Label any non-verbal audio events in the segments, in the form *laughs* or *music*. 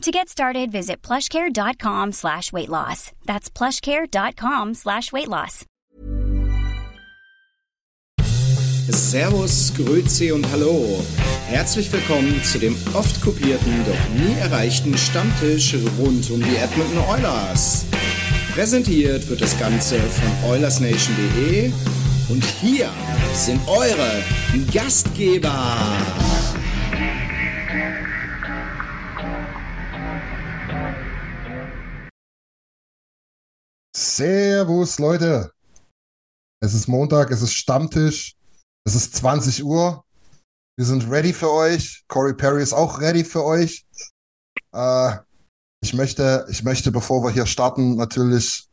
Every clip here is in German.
To get started, visit plushcare.com slash weight loss. That's plushcare.com slash weight loss. Servus, Grüezi und Hallo. Herzlich willkommen zu dem oft kopierten, doch nie erreichten Stammtisch rund um die Edmonton Oilers. Präsentiert wird das Ganze von OilersNation.de und hier sind eure Gastgeber. Servus, Leute. Es ist Montag, es ist Stammtisch, es ist 20 Uhr. Wir sind ready für euch. Corey Perry ist auch ready für euch. Äh, ich möchte, ich möchte, bevor wir hier starten, natürlich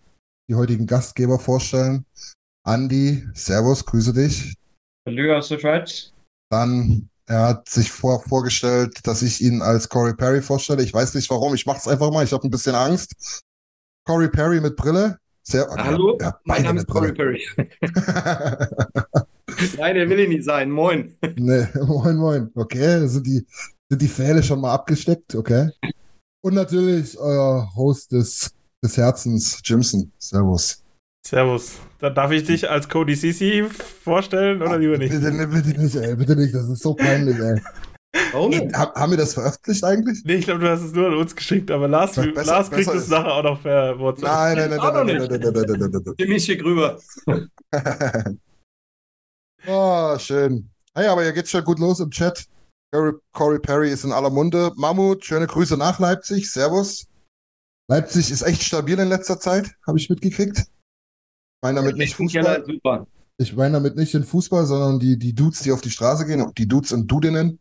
die heutigen Gastgeber vorstellen. Andi, Servus, grüße dich. Hallo aus der Schweiz. Dann, er hat sich vor, vorgestellt, dass ich ihn als Corey Perry vorstelle. Ich weiß nicht warum, ich mache es einfach mal. Ich habe ein bisschen Angst. Corey Perry mit Brille. Sehr, Hallo, ja, mein Name ist Corey. Perry. *laughs* Nein, der will ich nicht sein. Moin. Nee, *laughs* moin, moin. Okay, sind die, sind die Pfähle schon mal abgesteckt? Okay. Und natürlich euer Host des, des Herzens, Jimson. Servus. Servus. Da darf ich dich als Cody Sisi vorstellen oder lieber nicht? Bitte, bitte nicht, ey, bitte nicht. Das ist so peinlich, ey. Warum? Ey, ha- haben wir das veröffentlicht eigentlich? Nee, ich glaube, du hast es nur an uns geschickt, aber Lars, Besser- Lars kriegt es nachher auch noch per WhatsApp. Nein, nein, nein, nein, nein, nein, nein, nein, nein, nein, nein, Dem schick rüber. nein. *laughs* Oh, schön. Hey, aber hier geht's schon gut los im Chat. Corey, Corey Perry ist in aller Munde. Mammut, schöne Grüße nach Leipzig. Servus. Leipzig ist echt stabil in letzter Zeit, habe ich mitgekriegt. Ich meine damit nicht Fußball. Super. Ich meine damit nicht den Fußball, sondern die, die Dudes, die auf die Straße gehen, die Dudes und Dudinnen.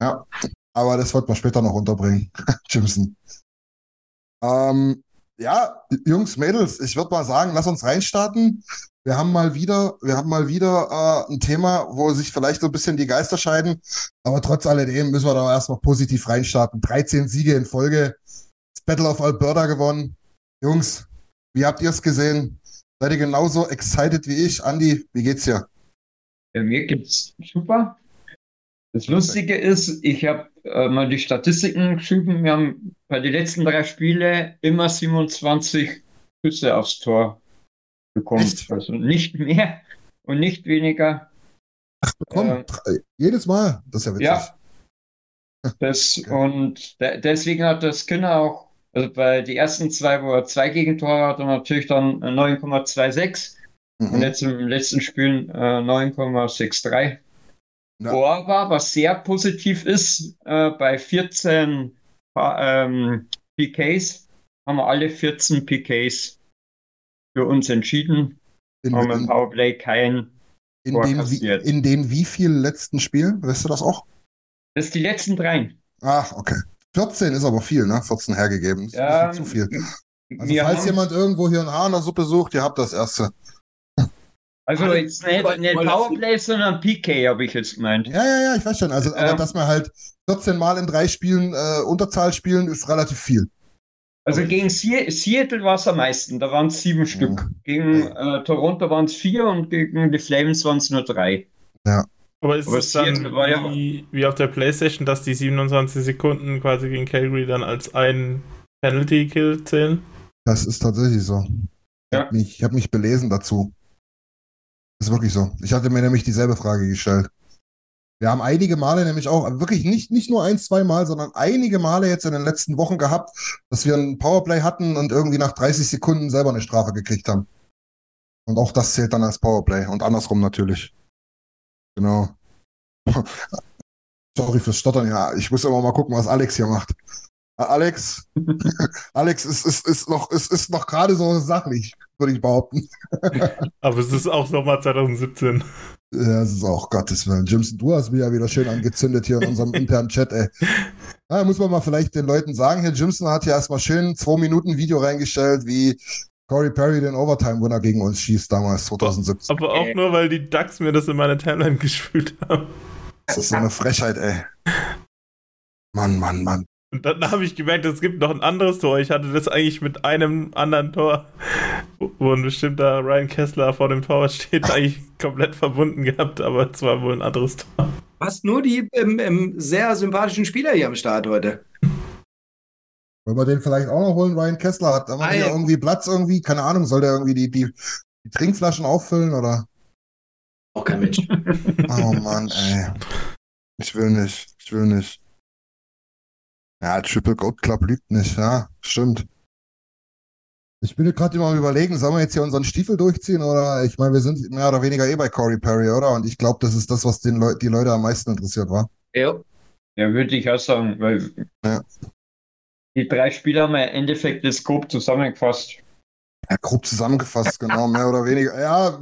Ja, aber das wird man später noch unterbringen. *laughs* Jimson. Ähm, ja, Jungs, Mädels, ich würde mal sagen, lass uns reinstarten. Wir haben mal wieder, wir haben mal wieder äh, ein Thema, wo sich vielleicht so ein bisschen die Geister scheiden, aber trotz alledem müssen wir da erstmal positiv reinstarten. 13 Siege in Folge, das Battle of Alberta gewonnen. Jungs, wie habt ihr es gesehen? Seid ihr genauso excited wie ich? Andi, wie geht's dir? Ja, mir geht's super. Das Lustige ist, ich habe äh, mal die Statistiken geschrieben. Wir haben bei den letzten drei Spielen immer 27 Schüsse aufs Tor bekommen. Echt? Also nicht mehr und nicht weniger. Komm, Äh, drei- jedes Mal. Das ist ja witzig. Ja. *laughs* Das, und de deswegen hat der Skinner auch, also bei die ersten zwei, wo er zwei Gegentore hat, und natürlich dann äh, 9,26 und Mhm. jetzt im letzten Spiel äh, 9,63. Ja. Aber was sehr positiv ist, äh, bei 14 Pa- ähm, PKs haben wir alle 14 PKs für uns entschieden. In, Haben im Powerplay kein. in, Tor den, wie, kassiert. in den wie vielen letzten Spielen? Weißt du das auch? Das ist die letzten drei. Ach, okay. 14 ist aber viel, ne? 14 hergegeben. Das ist Ja, bisschen zu viel. Also, falls jemand irgendwo hier ein Haar in der Suppe sucht, ihr habt das erste. Also jetzt nicht, nicht Powerplay, sondern PK habe ich jetzt gemeint. Ja, ja, ja, ich weiß schon. Also, aber Ähm. dass wir halt 14 Mal in drei Spielen äh, Unterzahl spielen, ist relativ viel. Also gegen Se Seattle war es am meisten, da waren es sieben Stück. Gegen äh, Toronto waren es vier und gegen die Flames waren es nur drei. Aber ist Aber es dann ja- wie, wie auf der Playstation, dass die 27 Sekunden quasi gegen Calgary dann als ein Penalty-Kill zählen? Das ist tatsächlich so. Ich Ja. habe mich, ich hab mich belesen dazu. Ist wirklich so. Ich hatte mir nämlich dieselbe Frage gestellt. Wir haben einige Male nämlich auch, wirklich nicht, nicht nur ein, zwei Mal, sondern einige Male jetzt in den letzten Wochen gehabt, dass wir ein Powerplay hatten und irgendwie nach 30 Sekunden selber eine Strafe gekriegt haben. Und auch das zählt dann als Powerplay und andersrum natürlich. Genau. *laughs* Sorry fürs Stottern, ja. Ich muss immer mal gucken, was Alex hier macht. Äh, Alex, *laughs* Alex ist, ist, ist noch, ist, ist noch gerade so sachlich, würde ich behaupten. *laughs* Aber es ist auch Sommer 2017. Ja, es ist auch Gottes Willen. Jimson, du hast mich ja wieder schön angezündet hier in unserem *laughs* internen Chat, ey. Ja, muss man mal vielleicht den Leuten sagen, hier Jimson hat ja erstmal schön zwei Minuten Video reingestellt, wie Corey Perry den Overtime-Winner gegen uns schießt damals 2017. Aber auch nur, weil die Ducks mir das in meine Timeline gespült haben. Das ist so eine Frechheit, ey. Mann, Mann, Mann. Und dann habe ich gemerkt, es gibt noch ein anderes Tor. Ich hatte das eigentlich mit einem anderen Tor, wo ein bestimmter Ryan Kessler vor dem Tor steht, *laughs* eigentlich komplett verbunden gehabt, aber es war wohl ein anderes Tor. Hast nur die ähm, ähm, sehr sympathischen Spieler hier am Start heute. Wollen wir den vielleicht auch noch holen? Ryan Kessler hat hier Nein. irgendwie Platz irgendwie, keine Ahnung, soll der irgendwie die, die, die Trinkflaschen auffüllen oder? Auch kein Mensch. Oh Mann, ey. Ich will nicht, ich will nicht. Ja, Triple Goat Club lügt nicht, ja, stimmt. Ich bin gerade immer am überlegen, sollen wir jetzt hier unseren Stiefel durchziehen oder ich meine, wir sind mehr oder weniger eh bei Corey Perry, oder? Und ich glaube, das ist das, was den Leu die Leute am meisten interessiert war. ja. Ja, würde ich auch sagen, weil Ja. die drei Spieler haben ja im Endeffekt das grob zusammengefasst. Ja, grob zusammengefasst, genau, mehr oder weniger. Ja,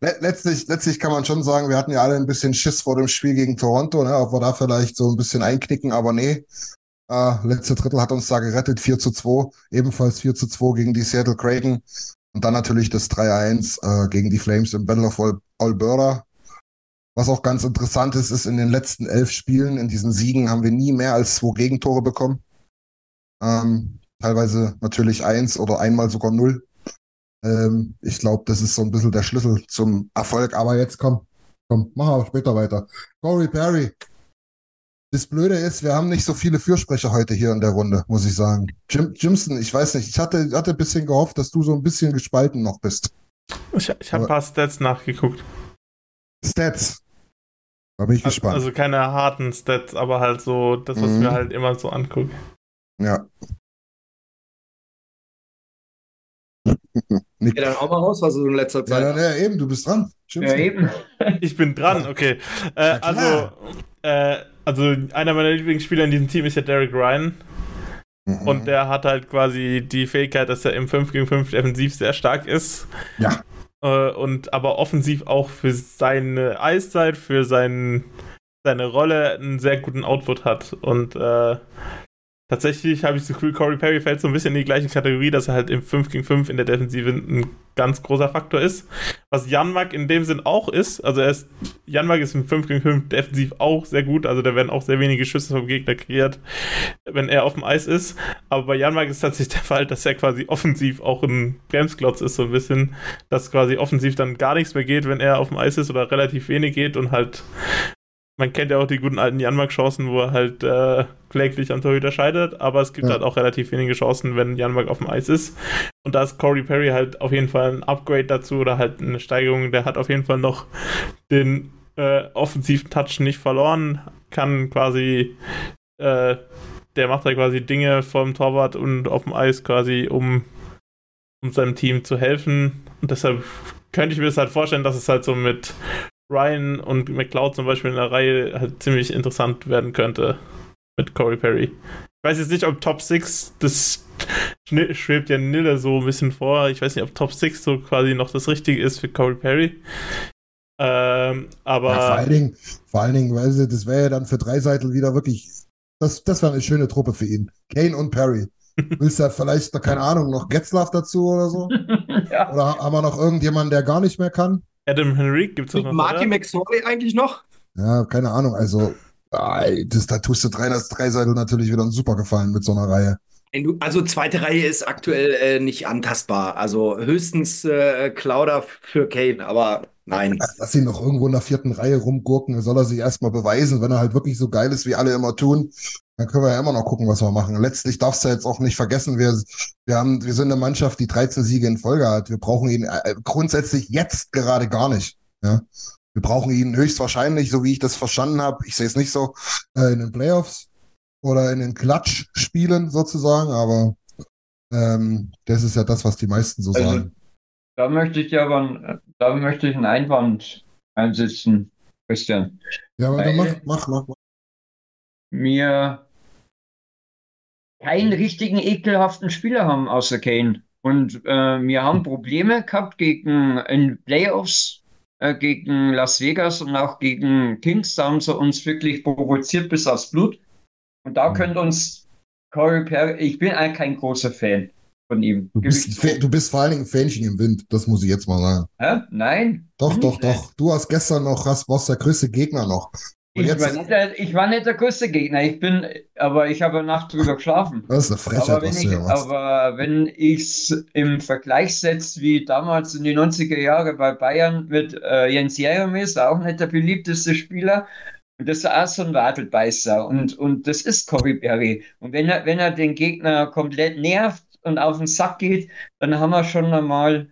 letztlich, letztlich kann man schon sagen, wir hatten ja alle ein bisschen Schiss vor dem Spiel gegen Toronto, ne, ob wir da vielleicht so ein bisschen einknicken, aber nee. Äh, letzte Drittel hat uns da gerettet, 4 zu 2, ebenfalls 4 zu 2 gegen die Seattle Kraken. Und dann natürlich das 3-1 äh, gegen die Flames im Battle of Al Alberta. Was auch ganz interessant ist, ist, in den letzten elf Spielen, in diesen Siegen, haben wir nie mehr als zwei Gegentore bekommen. Ähm, teilweise natürlich eins oder einmal sogar null. Ähm, ich glaube, das ist so ein bisschen der Schlüssel zum Erfolg. Aber jetzt komm, komm, machen wir später weiter. Corey Perry. Das Blöde ist, wir haben nicht so viele Fürsprecher heute hier in der Runde, muss ich sagen. Jim, Jimson, ich weiß nicht, ich hatte, hatte ein bisschen gehofft, dass du so ein bisschen gespalten noch bist. Ich, ich habe ein paar Stats nachgeguckt. Stats. Da bin ich gespannt. Also keine harten Stats, aber halt so das, was Mhm. mir halt immer so angucke. ja. Nick. Ja, dann auch mal raus, was du in letzter Ja, Zeit. dann, ja, eben, du bist dran. Ja, Jimson. eben. *laughs* Ich bin dran, okay. Äh, also, äh, also einer meiner Lieblingsspieler in diesem Team ist ja Derek Ryan. Mhm. Und der hat halt quasi die Fähigkeit, dass er im 5 gegen 5 defensiv sehr stark ist. Ja. Äh, und aber offensiv auch für seine Eiszeit, für sein, seine Rolle einen sehr guten Output hat. Und äh, tatsächlich habe ich das Gefühl, Corey Perry fällt so ein bisschen in die gleiche Kategorie, dass er halt im 5 gegen 5 in der Defensive ein ganz großer Faktor ist. Was Janmark in dem Sinn auch ist, also er ist, Janmark ist im 5 gegen 5 defensiv auch sehr gut, also da werden auch sehr wenige Schüsse vom Gegner kreiert, wenn er auf dem Eis ist. Aber bei Janmark ist tatsächlich der Fall, dass er quasi offensiv auch ein Bremsklotz ist, so ein bisschen, dass quasi offensiv dann gar nichts mehr geht, wenn er auf dem Eis ist oder relativ wenig geht und halt man kennt ja auch die guten alten Janmark-Chancen, wo er halt äh, kläglich am Torhüter scheitert, aber es gibt Ja. halt auch relativ wenige Chancen, wenn Janmark auf dem Eis ist. Und da ist Corey Perry halt auf jeden Fall ein Upgrade dazu oder halt eine Steigerung. Der hat auf jeden Fall noch den äh, offensiven Touch nicht verloren, kann quasi, äh, der macht da quasi Dinge vom Torwart und auf dem Eis quasi, um, um seinem Team zu helfen. Und deshalb könnte ich mir das halt vorstellen, dass es halt so mit Ryan und McLeod zum Beispiel in der Reihe halt ziemlich interessant werden könnte mit Corey Perry. Ich weiß jetzt nicht, ob Top 6, das schwebt ja Nille so ein bisschen vor. Ich weiß nicht, ob Top 6 so quasi noch das Richtige ist für Corey Perry. Ähm, aber Ja, vor allen Dingen, vor allen Dingen, weil sie, das wäre ja dann für Dreiseitel wieder wirklich, das, das wäre eine schöne Truppe für ihn. Kane und Perry. *laughs* Willst du da vielleicht, keine Ahnung, noch Getzlaff dazu oder so? *laughs* ja. Oder haben wir noch irgendjemanden, der gar nicht mehr kann? Adam Henrique gibt es noch. Marty oder? McSorley eigentlich noch? Ja, keine Ahnung. Also, das, da tust du drei, das Dreiseitel natürlich wieder einen super gefallen mit so einer Reihe. Also zweite Reihe ist aktuell äh, nicht antastbar. Also höchstens äh, Klauder für Kane, aber nein. Lass ihn noch irgendwo in der vierten Reihe rumgurken. Soll er sich erstmal beweisen, wenn er halt wirklich so geil ist, wie alle immer tun. Dann können wir ja immer noch gucken, was wir machen. Letztlich darfst du jetzt auch nicht vergessen, wir, wir haben, wir sind eine Mannschaft, die 13 Siege in Folge hat. Wir brauchen ihn äh, grundsätzlich jetzt gerade gar nicht. Ja. Wir brauchen ihn höchstwahrscheinlich, so wie ich das verstanden habe. Ich sehe es nicht so, äh, in den Playoffs oder in den Klatsch-Spielen sozusagen, aber ähm, das ist ja das, was die meisten so Also, sagen. da möchte ich aber da möchte ich einen Einwand einsetzen, Christian. Ja, aber dann mach, mach, mach, mach. Mir keinen richtigen ekelhaften Spieler haben außer Kane. Und äh, wir haben Probleme gehabt gegen in Playoffs, äh, gegen Las Vegas und auch gegen Kings. Da haben sie uns wirklich provoziert bis aufs Blut. Und da mhm. könnte uns Corey Perry, ich bin eigentlich kein großer Fan von ihm. Du bist, du bist, vor allen Dingen ein Fähnchen im Wind, das muss ich jetzt mal sagen. Hä? Nein. Doch, doch, doch. Du hast gestern noch, hast, warst der größte Gegner noch. Ich war, nicht der, ich war, nicht der, größte Gegner, ich bin, aber ich habe eine Nacht drüber geschlafen. Das ist eine Frechheit, aber wenn ich, Aber wenn ich es im Vergleich setze, wie damals in den 90er Jahren bei Bayern mit äh, Jens Jeremies, auch nicht der beliebteste Spieler, und das ist auch so ein Wadelbeißer und, und das ist Cory Berry. Und wenn er, wenn er den Gegner komplett nervt und auf den Sack geht, dann haben wir schon einmal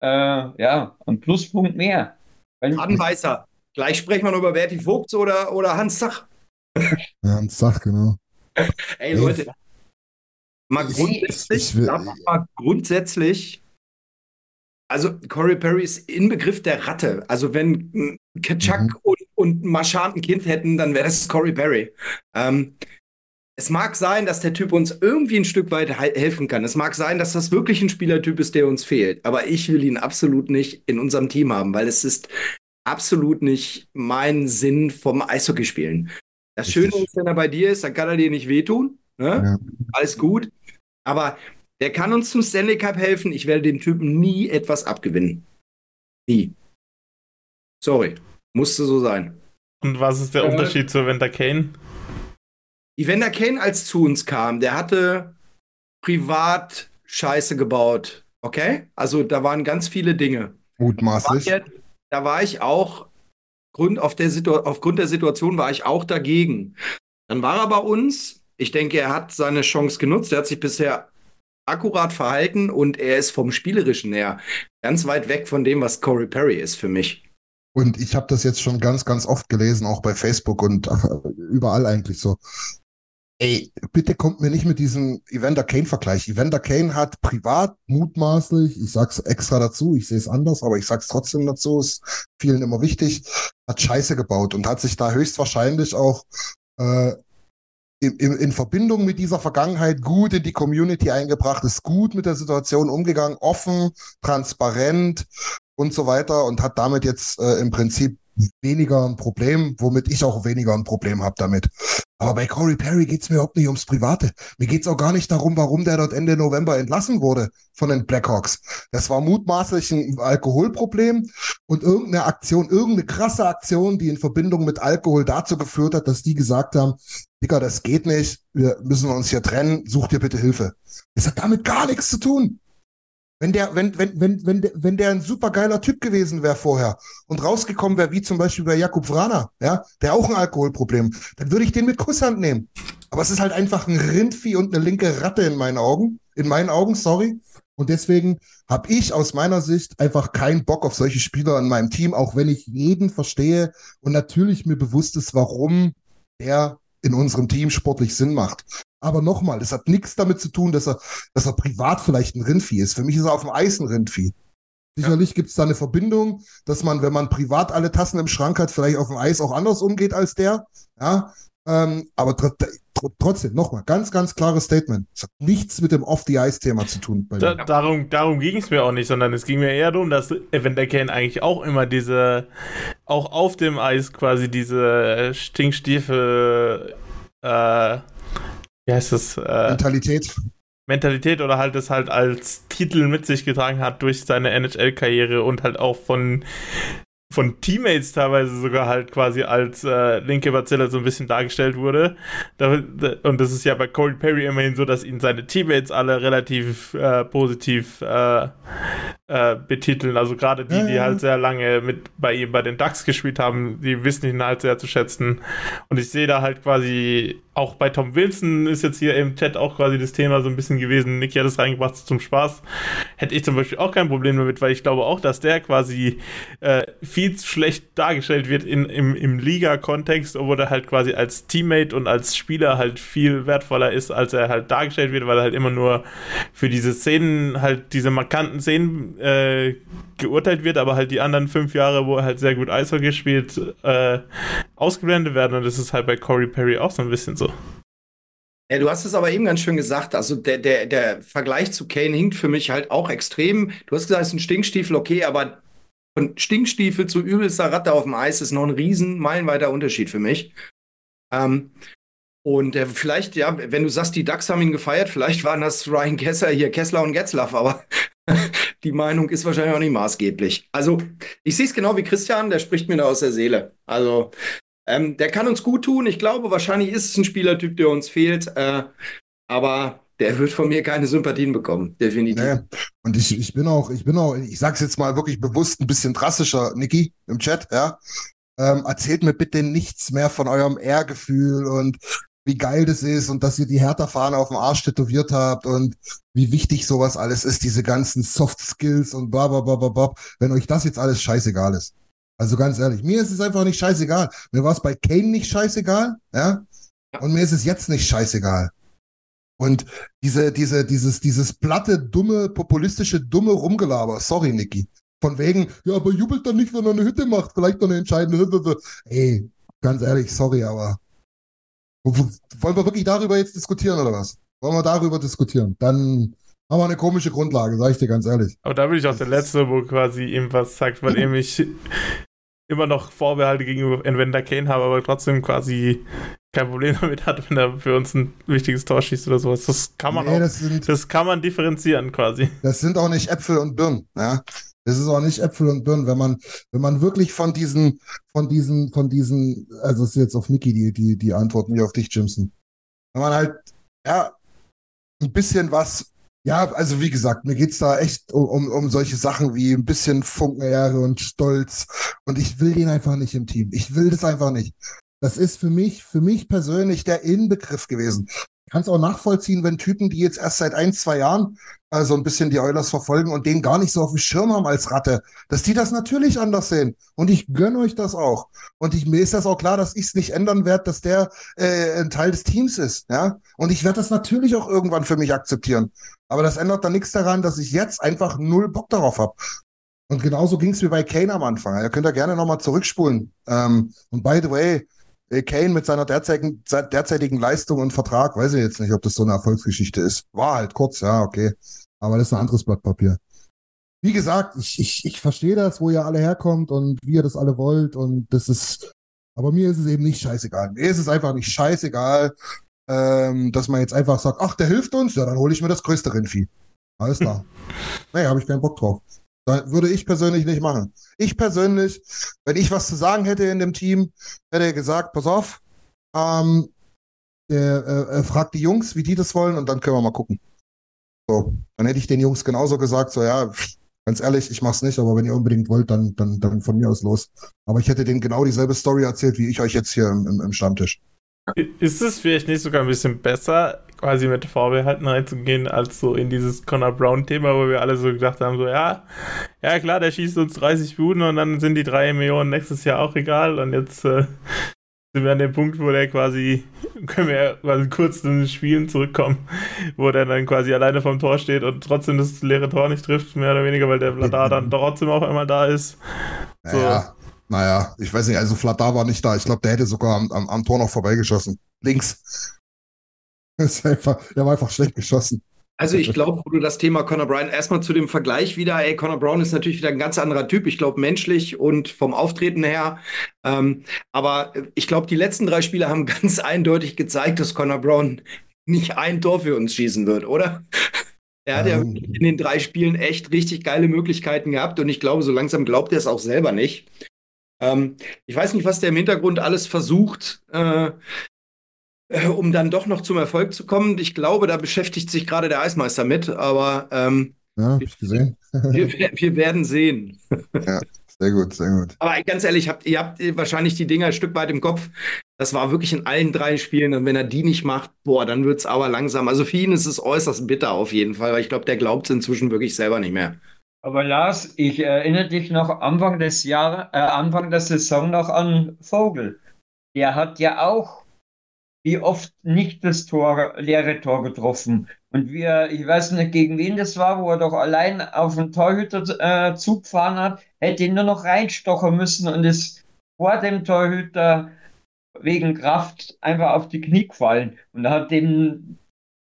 äh, ja, einen Pluspunkt mehr. Wadenbeißer. Gleich sprechen wir noch über Berti Vogts oder, oder Hans Zach. Ja, Hans Zach, genau. Ey, Leute, mal grundsätzlich, will, mal grundsätzlich, also Corey Perry ist Inbegriff der Ratte. Also wenn Kaczak mhm. und, und Marchand ein Kind hätten, dann wäre das Corey Perry. Ähm, es mag sein, dass der Typ uns irgendwie ein Stück weit helfen kann. Es mag sein, dass das wirklich ein Spielertyp ist, der uns fehlt. Aber ich will ihn absolut nicht in unserem Team haben, weil es ist absolut nicht mein Sinn vom Eishockey spielen. Das. Schöne ist, wenn er bei dir ist, dann kann er dir nicht wehtun. Ne? Ja. Alles gut. Aber der kann uns zum Stanley Cup helfen. Ich werde dem Typen nie etwas abgewinnen. Nie. Sorry. Musste so sein. Und was ist der äh, Unterschied zu Evander Kane? Evander Kane, als zu uns kam, der hatte privat Scheiße gebaut. Okay? Also da waren ganz viele Dinge. Mutmaßlich da war ich auch, Grund auf der aufgrund der Situation war ich auch dagegen. Dann war er bei uns. Ich denke, er hat seine Chance genutzt. Er hat sich bisher akkurat verhalten und er ist vom Spielerischen her ganz weit weg von dem, was Corey Perry ist für mich. Und ich habe das jetzt schon ganz, ganz oft gelesen, auch bei Facebook und überall eigentlich so. Ey, bitte kommt mir nicht mit diesem Evander Kane-Vergleich. Evander Kane hat privat mutmaßlich, ich sag's extra dazu, ich sehe es anders, aber ich sag's trotzdem dazu, ist vielen immer wichtig, hat Scheiße gebaut und hat sich da höchstwahrscheinlich auch äh, in, in, in Verbindung mit dieser Vergangenheit gut in die Community eingebracht, ist gut mit der Situation umgegangen, offen, transparent und so weiter und hat damit jetzt äh, im Prinzip weniger ein Problem, womit ich auch weniger ein Problem habe damit. Aber bei Corey Perry geht's mir überhaupt nicht ums Private. Mir geht's auch gar nicht darum, warum der dort Ende November entlassen wurde von den Blackhawks. Das war mutmaßlich ein Alkoholproblem und irgendeine Aktion, irgendeine krasse Aktion, die in Verbindung mit Alkohol dazu geführt hat, dass die gesagt haben, Digga, das geht nicht, wir müssen uns hier trennen, such dir bitte Hilfe. Das hat damit gar nichts zu tun. Wenn der, wenn, wenn, wenn, wenn, wenn der ein supergeiler Typ gewesen wäre vorher und rausgekommen wäre, wie zum Beispiel bei Jakub Vrana, ja, der auch ein Alkoholproblem, dann würde ich den mit Kusshand nehmen. Aber es ist halt einfach ein Rindvieh und eine linke Ratte in meinen Augen. In meinen Augen, sorry. Und deswegen habe ich aus meiner Sicht einfach keinen Bock auf solche Spieler in meinem Team, auch wenn ich jeden verstehe und natürlich mir bewusst ist, warum der in unserem Team sportlich Sinn macht. Aber nochmal, das hat nichts damit zu tun, dass er, dass er privat vielleicht ein Rindvieh ist. Für mich ist er auf dem Eis ein Rindvieh. Sicherlich ja. gibt es da eine Verbindung, dass man, wenn man privat alle Tassen im Schrank hat, vielleicht auf dem Eis auch anders umgeht als der. Ja, ähm, aber tr tr trotzdem, nochmal, ganz, ganz klares Statement. Es hat nichts mit dem Off-the-Ice-Thema zu tun. Da, darum darum ging es mir auch nicht, sondern es ging mir eher darum, dass Evander Kane eigentlich auch immer diese, auch auf dem Eis quasi diese Stinkstiefel, äh, wie heißt das? Äh, Mentalität. Mentalität oder halt es halt als Titel mit sich getragen hat durch seine NHL-Karriere und halt auch von von Teammates teilweise sogar halt quasi als äh, linke Bazilla so ein bisschen dargestellt wurde. Da, da, und das ist ja bei Corey Perry immerhin so, dass ihn seine Teammates alle relativ äh, positiv äh, äh betiteln. Also gerade die, die halt sehr lange mit bei ihm bei den Ducks gespielt haben, die wissen ihn halt sehr zu schätzen. Und ich sehe da halt quasi auch bei Tom Wilson ist jetzt hier im Chat auch quasi das Thema so ein bisschen gewesen. Nicky hat es reingebracht zum Spaß. Hätte ich zum Beispiel auch kein Problem damit, weil ich glaube auch, dass der quasi äh, viel zu schlecht dargestellt wird in, im, im Liga-Kontext, obwohl er halt quasi als Teammate und als Spieler halt viel wertvoller ist, als er halt dargestellt wird, weil er halt immer nur für diese Szenen, halt diese markanten Szenen äh, geurteilt wird, aber halt die anderen fünf Jahre, wo er halt sehr gut Eishockey spielt, äh, ausgeblendet werden. Und das ist halt bei Corey Perry auch so ein bisschen so. Ja, du hast es aber eben ganz schön gesagt. Also der, der, der Vergleich zu Kane hinkt für mich halt auch extrem. Du hast gesagt, es ist ein Stinkstiefel, okay, aber von Stinkstiefel zu übelster Ratte auf dem Eis ist noch ein riesen meilenweiter Unterschied für mich. Ähm, und äh, vielleicht, ja, wenn du sagst, die Ducks haben ihn gefeiert, vielleicht waren das Ryan Kessler hier, Kessler und Getzlaff, aber die Meinung ist wahrscheinlich auch nicht maßgeblich. Also, ich sehe es genau wie Christian, der spricht mir da aus der Seele. Also, ähm, der kann uns gut tun. Ich glaube, wahrscheinlich ist es ein Spielertyp, der uns fehlt. Äh, aber der wird von mir keine Sympathien bekommen, definitiv. Nee. Und ich, ich bin auch, ich bin auch, ich sag's jetzt mal wirklich bewusst ein bisschen drastischer, Niki, im Chat, ja. Ähm, erzählt mir bitte nichts mehr von eurem Ehrgefühl und wie geil das ist und dass ihr die Hertha-Fahne auf dem Arsch tätowiert habt und wie wichtig sowas alles ist, diese ganzen Soft Skills und bla bla bla bla bla. Wenn euch das jetzt alles scheißegal ist. Also ganz ehrlich, mir ist es einfach nicht scheißegal. Mir war es bei Kane nicht scheißegal, ja? Und mir ist es jetzt nicht scheißegal. Und diese, diese, dieses, dieses platte, dumme, populistische, dumme Rumgelaber, sorry, Niki. Von wegen, ja, aber jubelt dann nicht, wenn er eine Hütte macht, vielleicht noch eine entscheidende Hütte. Ey, ganz ehrlich, sorry, aber wollen wir wirklich darüber jetzt diskutieren oder was? Wollen wir darüber diskutieren? Dann haben wir eine komische Grundlage, sag ich dir ganz ehrlich. Aber da bin ich auch der Letzte, wo quasi ihm was sagt, weil er *laughs* mich immer noch Vorbehalte gegenüber Evander Kane habe, aber trotzdem quasi kein Problem damit hat, wenn er für uns ein wichtiges Tor schießt oder sowas. Das kann man nee, auch, das, sind, das, kann man differenzieren quasi. Das sind auch nicht Äpfel und Birnen, ja. Das ist auch nicht Äpfel und Birnen, wenn man, wenn man wirklich von diesen, von diesen, von diesen, also es ist jetzt auf Niki die, die, die Antworten, wie auf dich, Jimson. Wenn man halt, ja, ein bisschen was ja, also wie gesagt, mir geht's da echt um, um, um solche Sachen wie ein bisschen Funkenehre und Stolz. Und ich will den einfach nicht im Team. Ich will das einfach nicht. Das ist für mich, für mich persönlich der Inbegriff gewesen kann es auch nachvollziehen, wenn Typen, die jetzt erst seit ein, zwei Jahren äh, so ein bisschen die Eulers verfolgen und den gar nicht so auf dem Schirm haben als Ratte, dass die das natürlich anders sehen. Und ich gönne euch das auch. Und ich, mir ist das auch klar, dass ich es nicht ändern werde, dass der äh, ein Teil des Teams ist. Ja? Und ich werde das natürlich auch irgendwann für mich akzeptieren. Aber das ändert dann nichts daran, dass ich jetzt einfach null Bock darauf habe. Und genauso ging es mir bei Kane am Anfang. Ihr könnt da gerne nochmal zurückspulen. Ähm, und by the way, Kane mit seiner derzeitigen, derzeitigen Leistung und Vertrag, weiß ich jetzt nicht, ob das so eine Erfolgsgeschichte ist. War halt kurz, ja, okay. Aber das ist ein anderes Blatt Papier. Wie gesagt, ich, ich, ich verstehe das, wo ihr alle herkommt und wie ihr das alle wollt und das ist, aber mir ist es eben nicht scheißegal. Mir ist es einfach nicht scheißegal, ähm, dass man jetzt einfach sagt, ach, der hilft uns, ja, dann hole ich mir das größte Rindvieh. Alles klar. *laughs* nee, habe ich keinen Bock drauf. Würde ich persönlich nicht machen. Ich persönlich, wenn ich was zu sagen hätte in dem Team, hätte er gesagt, pass auf, ähm, der, äh, fragt die Jungs, wie die das wollen und dann können wir mal gucken. So, dann hätte ich den Jungs genauso gesagt, so ja, ganz ehrlich, ich mach's nicht, aber wenn ihr unbedingt wollt, dann, dann, dann von mir aus los. Aber ich hätte denen genau dieselbe Story erzählt, wie ich euch jetzt hier im, im Stammtisch. Ist es vielleicht nicht sogar ein bisschen besser, quasi mit Vorbehalten reinzugehen, als so in dieses Connor Brown-Thema, wo wir alle so gedacht haben, so ja, ja klar, der schießt uns 30 Buden und dann sind die 3 Millionen nächstes Jahr auch egal und jetzt äh, sind wir an dem Punkt, wo der quasi, können wir quasi kurz zu den Spielen zurückkommen, wo der dann quasi alleine vom Tor steht und trotzdem das leere Tor nicht trifft, mehr oder weniger, weil der Vladar dann *laughs* trotzdem auf einmal da ist. So. Ja, naja, ich weiß nicht, also Vladar war nicht da. Ich glaube, der hätte sogar am, am, am Tor noch vorbeigeschossen. Links. *laughs* Einfach, der war einfach schlecht geschossen. Also ich glaube, wo du das Thema Conor Brown erstmal zu dem Vergleich wieder, ey, Conor Brown ist natürlich wieder ein ganz anderer Typ. Ich glaube, menschlich und vom Auftreten her. Ähm, aber ich glaube, die letzten drei Spiele haben *laughs* ganz eindeutig gezeigt, dass Conor Brown nicht ein Tor für uns schießen wird, oder? *laughs* Er hat ja ähm. in den drei Spielen echt richtig geile Möglichkeiten gehabt und ich glaube, so langsam glaubt er es auch selber nicht. Ähm, ich weiß nicht, was der im Hintergrund alles versucht, äh, äh, um dann doch noch zum Erfolg zu kommen. Ich glaube, da beschäftigt sich gerade der Eismeister mit, aber ähm, ja, ich gesehen. wir, wir, werden sehen. ja, sehr gut, sehr gut. Aber ganz ehrlich, habt, ihr habt wahrscheinlich die Dinger ein Stück weit im Kopf. Das war wirklich in allen drei Spielen. Und wenn er die nicht macht, boah, dann wird es aber langsam. Also für ihn ist es äußerst bitter auf jeden Fall, weil ich glaube, der glaubt es inzwischen wirklich selber nicht mehr. Aber Lars, ich erinnere dich noch Anfang des Jahres, äh, Anfang der Saison noch an Vogel. Der hat ja auch wie oft nicht das Tor, leere Tor getroffen. Und wir, ich weiß nicht, gegen wen das war, wo er doch allein auf den Torhüter äh, zugefahren hat, hätte ihn nur noch reinstochen müssen und ist vor dem Torhüter wegen Kraft einfach auf die Knie gefallen und hat dem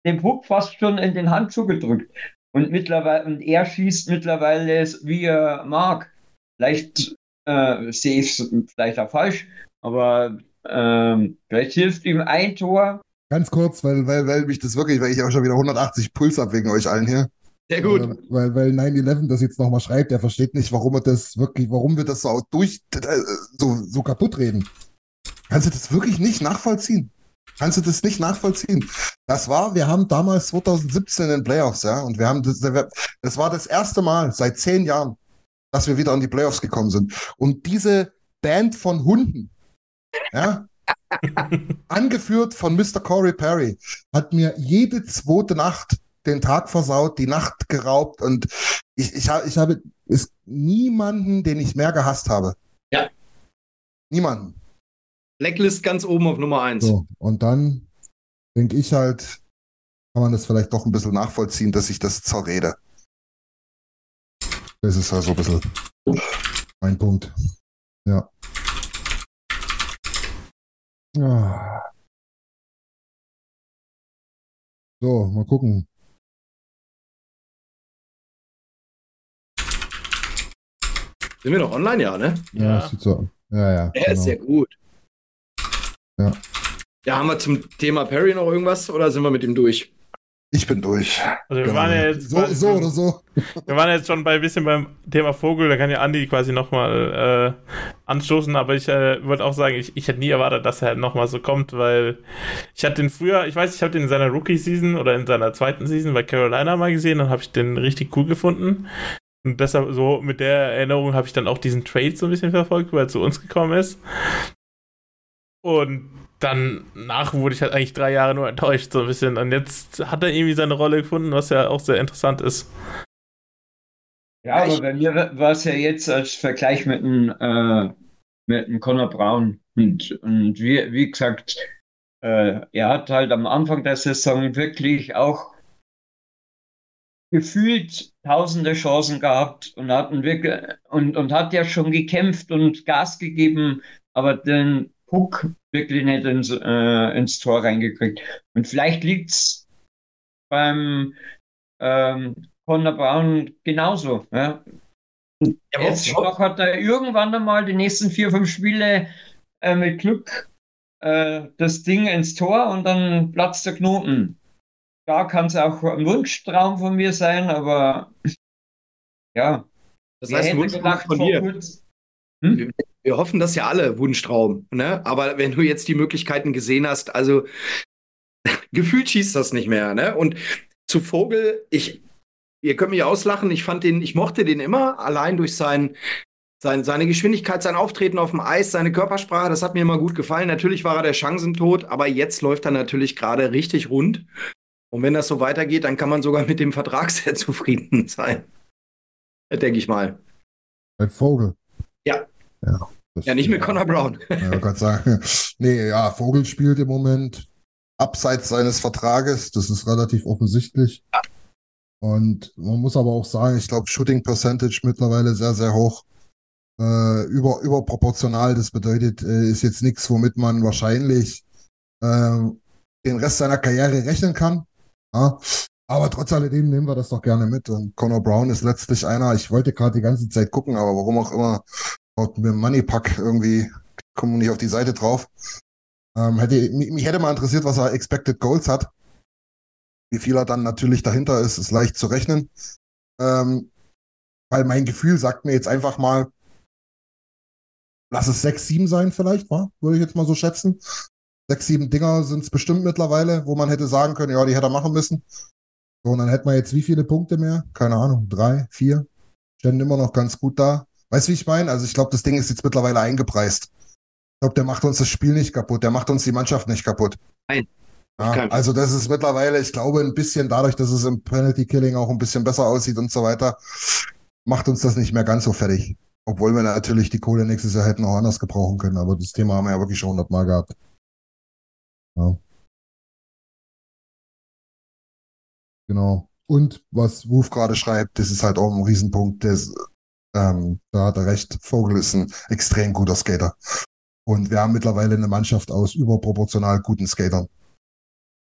den Puck fast schon in den Handschuh gedrückt. Und mittlerweile, und er schießt mittlerweile, wie er mag. Vielleicht äh, sehe ich es vielleicht auch falsch, aber ähm, vielleicht hilft ihm ein Tor. Ganz kurz, weil, weil, weil mich das wirklich, weil ich auch schon wieder 180 Puls habe wegen euch allen hier. Sehr gut. Äh, weil, weil 9-11 das jetzt nochmal schreibt, der versteht nicht, warum er das wirklich, warum wir das so durch, äh, so, so kaputt reden. Kannst du das wirklich nicht nachvollziehen? Kannst du das nicht nachvollziehen? Das war, wir haben damals 2017 in den Playoffs, ja, und wir haben das, das war das erste Mal seit zehn Jahren, dass wir wieder an die Playoffs gekommen sind. Und diese Band von Hunden, ja, angeführt von Mr. Corey Perry, hat mir jede zweite Nacht den Tag versaut, die Nacht geraubt und ich, ich, ich habe ist niemanden, den ich mehr gehasst habe. Ja. Niemanden. Blacklist ganz oben auf Nummer 1. So, und dann denke ich halt, kann man das vielleicht doch ein bisschen nachvollziehen, dass ich das zerrede. Das ist halt so ein bisschen mein Punkt. Ja. So, mal gucken. Sind wir noch online, ja, ne? Ja, ja. sieht so Ja, ja. Er genau. ist sehr gut. Ja. Ja, haben wir zum Thema Perry noch irgendwas oder sind wir mit ihm durch? Ich bin durch. Also wir genau. waren ja jetzt so, so oder so. Wir waren jetzt schon bei ein bisschen beim Thema Vogel, da kann ja Andi quasi nochmal äh, anstoßen, aber ich äh, würde auch sagen, ich, ich hätte nie erwartet, dass er nochmal so kommt, weil ich hatte den früher, ich weiß, ich habe den in seiner Rookie-Season oder in seiner zweiten Season bei Carolina mal gesehen, dann habe ich den richtig cool gefunden. Und deshalb so mit der Erinnerung habe ich dann auch diesen Trade so ein bisschen verfolgt, weil er zu uns gekommen ist. Und dann nach wurde ich halt eigentlich drei Jahre nur enttäuscht, so ein bisschen. Und jetzt hat er irgendwie seine Rolle gefunden, was ja auch sehr interessant ist. Ja, aber bei mir war es ja jetzt als Vergleich mit einem, äh, mit einem Conor Brown. Und, und wie, wie gesagt, äh, er hat halt am Anfang der Saison wirklich auch gefühlt tausende Chancen gehabt und hat, wirklich, und, und hat ja schon gekämpft und Gas gegeben, aber den Puck wirklich nicht ins, äh, ins Tor reingekriegt. Und vielleicht liegt es beim ähm, Conor Brown genauso. Ja? Ja, Jetzt auch hat er irgendwann einmal die nächsten vier, fünf Spiele äh, mit Glück äh, das Ding ins Tor und dann platzt der Knoten da kann es auch ein Wunschtraum von mir sein, aber *laughs* ja. Das heißt, ein Wunschtraum von dir. Hm? Wir, hoffen das ja alle, Wunschtraum. Ne? Aber wenn du jetzt die Möglichkeiten gesehen hast, also *laughs* gefühlt schießt das nicht mehr. Ne? Und zu Vogel, ich, ihr könnt mich auslachen, ich fand den, ich mochte den immer, allein durch sein, sein, seine Geschwindigkeit, sein Auftreten auf dem Eis, seine Körpersprache, das hat mir immer gut gefallen. Natürlich war er der Chancentod, aber jetzt läuft er natürlich gerade richtig rund. Und wenn das so weitergeht, dann kann man sogar mit dem Vertrag *laughs* sehr zufrieden sein. Denke ich mal. Bei Vogel. Ja. Ja, nicht mit Connor Brown. Ja, Gott sagen. *laughs* Nee, ja, Vogel spielt im Moment abseits seines Vertrages. Das ist relativ offensichtlich. Ja. Und man muss aber auch sagen, ich glaube, Shooting Percentage mittlerweile sehr, sehr hoch. Äh, über, überproportional. Das bedeutet, äh, ist jetzt nichts, womit man wahrscheinlich äh, den Rest seiner Karriere rechnen kann. Ja, aber trotz alledem nehmen wir das doch gerne mit. Und Conor Brown ist letztlich einer, ich wollte gerade die ganze Zeit gucken, aber warum auch immer, haut mir Moneypack irgendwie, kommen nicht auf die Seite drauf. Ähm, hätte, mich, mich hätte mal interessiert, was er Expected Goals hat. Wie viel er dann natürlich dahinter ist, ist leicht zu rechnen. Ähm, weil mein Gefühl sagt mir jetzt einfach mal, lass es 6, 7 sein vielleicht, wa? würde ich jetzt mal so schätzen sechs, sieben Dinger sind es bestimmt mittlerweile, wo man hätte sagen können, ja, die hätte er machen müssen. So, und dann hätten wir jetzt wie viele Punkte mehr? Keine Ahnung, drei, vier. Stellen immer noch ganz gut da. Weißt du, wie ich meine? Also ich glaube, das Ding ist jetzt mittlerweile eingepreist. Ich glaube, der macht uns das Spiel nicht kaputt, der macht uns die Mannschaft nicht kaputt. Nein. Ja, also das ist mittlerweile, ich glaube, ein bisschen dadurch, dass es im Penalty Killing auch ein bisschen besser aussieht und so weiter, macht uns das nicht mehr ganz so fertig. Obwohl wir natürlich die Kohle nächstes Jahr hätten auch anders gebrauchen können, aber das Thema haben wir ja wirklich schon hundertmal gehabt. Ja. Genau. Und was Wuf gerade schreibt, das ist halt auch ein Riesenpunkt. Das, ähm, da hat er recht. Vogel ist ein extrem guter Skater. Und wir haben mittlerweile eine Mannschaft aus überproportional guten Skatern.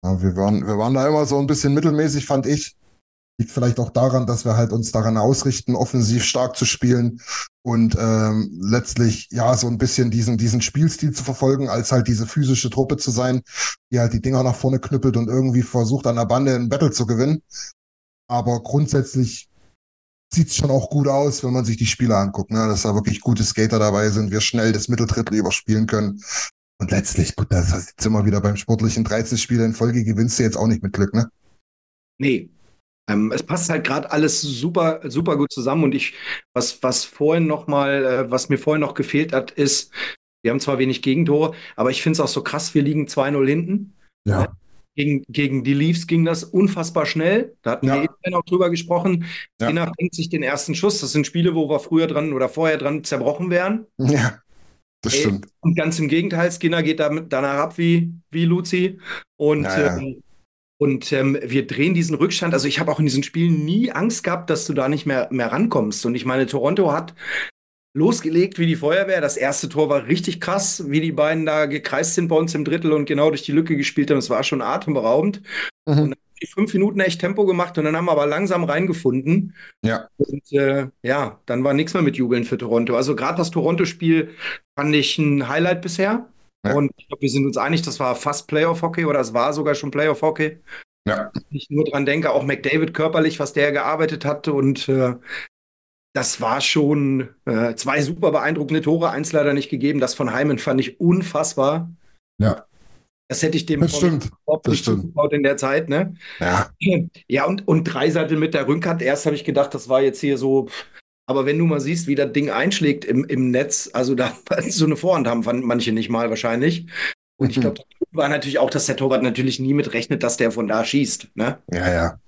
Ja, wir, waren, wir waren da immer so ein bisschen mittelmäßig, fand ich. Liegt vielleicht auch daran, dass wir halt uns daran ausrichten, offensiv stark zu spielen und ähm, letztlich ja so ein bisschen diesen, diesen Spielstil zu verfolgen, als halt diese physische Truppe zu sein, die halt die Dinger nach vorne knüppelt und irgendwie versucht, an der Bande ein Battle zu gewinnen. Aber grundsätzlich sieht's schon auch gut aus, wenn man sich die Spiele anguckt, ne? dass da wirklich gute Skater dabei sind, wir schnell das Mitteldrittel überspielen können. Und letztlich, gut, das ist jetzt immer wieder beim sportlichen 13 Spiele in Folge gewinnst du jetzt auch nicht mit Glück, ne? Nee, ähm, es passt halt gerade alles super, super gut zusammen und ich, was, was vorhin noch mal, äh, was mir vorhin noch gefehlt hat, ist, wir haben zwar wenig Gegentore, aber ich finde es auch so krass, wir liegen 2-0 hinten. Ja. Gegen, gegen die Leafs ging das unfassbar schnell. Da hatten Ja. wir eben noch drüber gesprochen. Ja. Skinner fängt sich den ersten Schuss. Das sind Spiele, wo wir früher dran oder vorher dran zerbrochen wären. Ja, das stimmt. Und ganz im Gegenteil, Skinner geht damit danach ab wie, wie Luzi. Und, Ja, ja. ähm, und ähm, wir drehen diesen Rückstand. Also ich habe auch in diesen Spielen nie Angst gehabt, dass du da nicht mehr, mehr rankommst. Und ich meine, Toronto hat losgelegt wie die Feuerwehr. Das erste Tor war richtig krass, wie die beiden da gekreist sind bei uns im Drittel und genau durch die Lücke gespielt haben. Es war schon atemberaubend. Mhm. Und die fünf Minuten echt Tempo gemacht und dann haben wir aber langsam reingefunden. Ja. Und äh, ja, dann war nichts mehr mit Jubeln für Toronto. Also gerade das Toronto-Spiel fand ich ein Highlight bisher. Ja. Und ich glaube, wir sind uns einig, das war fast Playoff-Hockey oder es war sogar schon Playoff-Hockey. Ja. Ich nur dran denke, auch McDavid körperlich, was der gearbeitet hatte und äh, das war schon äh, zwei super beeindruckende Tore, eins leider nicht gegeben. Das von Heimen fand ich unfassbar. Ja. Das hätte ich dem Das stimmt. das stimmt. in der Zeit, ne? Ja. *clears throat* Ja, und, und Dreiseitel mit der Rückhand. Erst habe ich gedacht, das war jetzt hier so. Aber wenn du mal siehst, wie das Ding einschlägt im, im Netz, also da *laughs* so eine Vorhand haben fanden manche nicht mal wahrscheinlich. Und ich Mhm. glaube, war natürlich auch, dass der Torwart natürlich nie mit rechnet, dass der von da schießt. Ne? Ja, ja.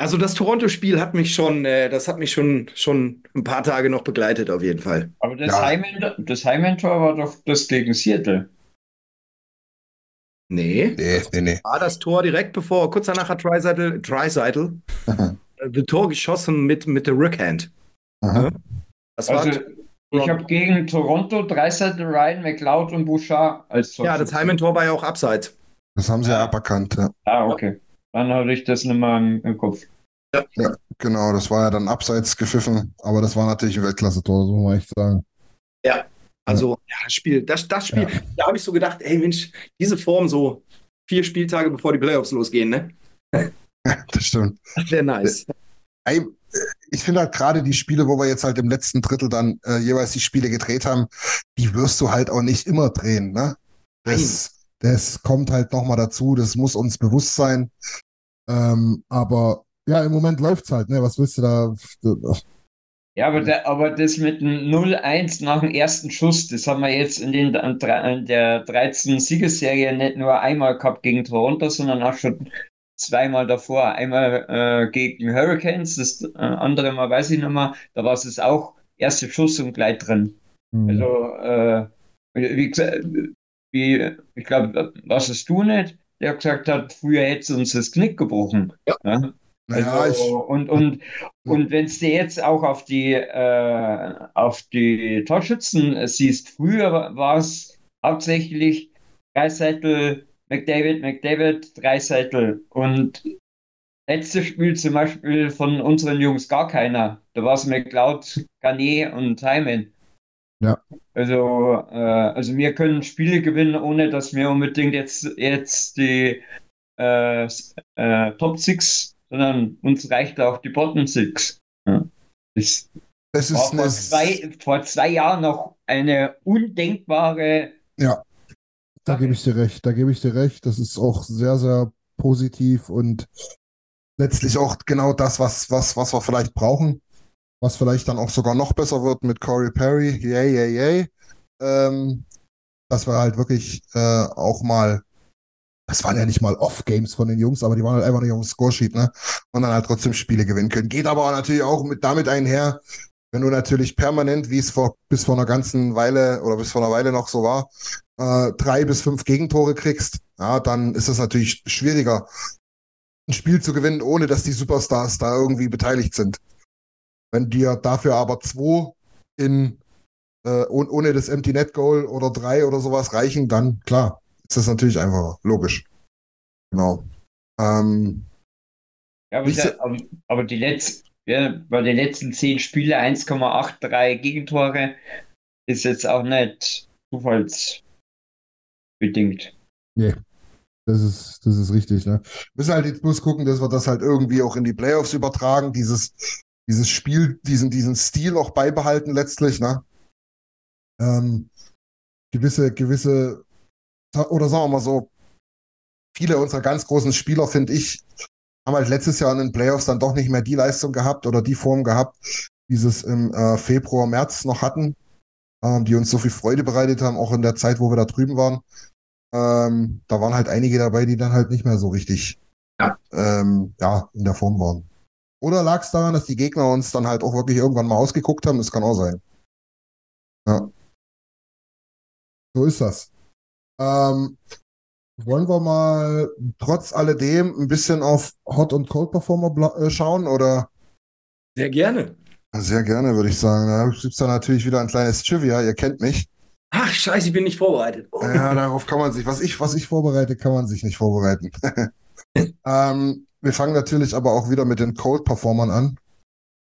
Also das Toronto-Spiel hat mich schon, äh, das hat mich schon, schon ein paar Tage noch begleitet, auf jeden Fall. Aber das, Ja. Das Heimentor war doch das gegen Seattle. Nee. Nee, nee, nee. War das Tor direkt bevor, kurz danach hat Dreiseitel, Dreiseitel äh, das Tor geschossen mit, mit der Rückhand. Aha. Das war Also, ich habe gegen Toronto Dreiseitel, Ryan, McLeod und Bouchard als ja, das Heimentor war ja auch abseits. Das haben sie ja Ja. aberkannt. Ja. Ah, okay. Dann hatte ich das nicht mehr im, Kopf. Genau, das war ja dann abseits gepfiffen, aber das war natürlich ein Weltklasse-Tor, so muss man echt sagen. Also, ja, das Spiel, das, das Spiel, Ja. da habe ich so gedacht, ey Mensch, diese Form so vier Spieltage bevor die Playoffs losgehen, ne? *laughs* Das stimmt. Das wäre nice. Ey, äh, ich finde halt gerade die Spiele, wo wir jetzt halt im letzten Drittel dann äh, jeweils die Spiele gedreht haben, die wirst du halt auch nicht immer drehen, ne? Das, das kommt halt nochmal dazu, das muss uns bewusst sein. Ähm, aber ja, im Moment läuft's halt, ne? Was willst du da? Ja, aber, der, aber das mit dem 0-1 nach dem ersten Schuss, das haben wir jetzt in, den, in der 13 Siegesserie nicht nur einmal gehabt gegen Toronto, sondern auch schon zweimal davor. Einmal äh, gegen Hurricanes, das äh, andere Mal weiß ich nicht mehr, da war es auch erster Schuss und gleich drin. Hm. Also, äh, wie gesagt, wie, ich glaube, was es du nicht, der gesagt hat, früher hätte es uns das Knick gebrochen. Ja. Ja? naja, Also, ich, und, und, und wenn du jetzt auch auf die, äh, auf die Torschützen äh, siehst, früher war es hauptsächlich Dreiseitel, McDavid, McDavid, Dreiseitel. Und letztes Spiel zum Beispiel von unseren Jungs gar keiner. Da war es McLeod, Garnet und Hyman. Ja. Also, äh, also wir können Spiele gewinnen, ohne dass wir unbedingt jetzt, jetzt die äh, äh, Top Six, sondern uns reicht auch die Bottom Six. Ja. Das war ist vor zwei, vor zwei Jahren noch eine undenkbare. Da gebe ich dir recht, da gebe ich dir recht. Das ist auch sehr, sehr positiv und letztlich auch genau das, was, was, was wir vielleicht brauchen. Was vielleicht dann auch sogar noch besser wird mit Corey Perry. Yay, yay, yay. Ähm, dass wir halt wirklich äh, auch mal, das waren ja nicht mal Off-Games von den Jungs, aber die waren halt einfach nicht auf dem Scoresheet, ne? Und dann halt trotzdem Spiele gewinnen können. Geht aber natürlich auch mit damit einher, wenn du natürlich permanent, wie es vor, bis vor einer ganzen Weile oder bis vor einer Weile noch so war, äh, drei bis fünf Gegentore kriegst, ja, dann ist es natürlich schwieriger, ein Spiel zu gewinnen, ohne dass die Superstars da irgendwie beteiligt sind. Wenn dir dafür aber zwei in äh, ohne das Empty Net Goal oder drei oder sowas reichen, dann klar, ist das natürlich einfacher, logisch. Genau. Ähm, ja, aber, aber, aber, die letzten, ja, bei den letzten zehn Spiele 1,83 Gegentore ist jetzt auch nicht zufallsbedingt. Nee. Das ist, das ist richtig, ne? Wir müssen halt jetzt bloß gucken, dass wir das halt irgendwie auch in die Playoffs übertragen, dieses, dieses Spiel, diesen, diesen Stil auch beibehalten letztlich, ne? Ähm, gewisse, gewisse, oder sagen wir mal so, viele unserer ganz großen Spieler, finde ich, haben halt letztes Jahr in den Playoffs dann doch nicht mehr die Leistung gehabt oder die Form gehabt, sie es im äh, Februar, März noch hatten, ähm, die uns so viel Freude bereitet haben, auch in der Zeit, wo wir da drüben waren. Ähm, da waren halt einige dabei, die dann halt nicht mehr so richtig ja. Ähm, ja, in der Form waren. Oder lag es daran, dass die Gegner uns dann halt auch wirklich irgendwann mal ausgeguckt haben? Das kann auch sein. Ja. So ist das. Ähm, wollen wir mal trotz alledem ein bisschen auf Hot und Cold Performer äh, schauen oder? Sehr gerne. Sehr gerne, würde ich sagen. Da gibt es da natürlich wieder ein kleines Trivia. Ihr kennt mich. Ach, scheiße, ich bin nicht vorbereitet. Oh. Ja, darauf kann man sich, was ich, was ich vorbereite, kann man sich nicht vorbereiten. *laughs* ähm, wir fangen natürlich aber auch wieder mit den Cold Performern an,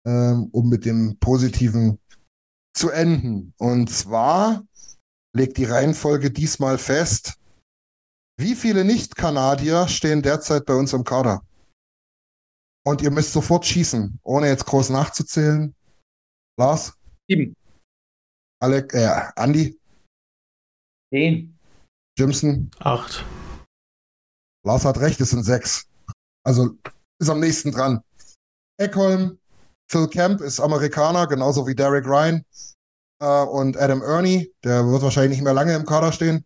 ähm, um mit dem Positiven zu enden. Und zwar legt die Reihenfolge diesmal fest, wie viele Nicht-Kanadier stehen derzeit bei uns im Kader? Und ihr müsst sofort schießen, ohne jetzt groß nachzuzählen. Lars? Sieben. Alec, äh, Andi? Zehn. Jimson? Acht. Lars hat recht, es sind sechs. Also ist am nächsten dran. Eckholm, Phil Kemp ist Amerikaner, genauso wie Derek Ryan äh, und Adam Ernie. Der wird wahrscheinlich nicht mehr lange im Kader stehen.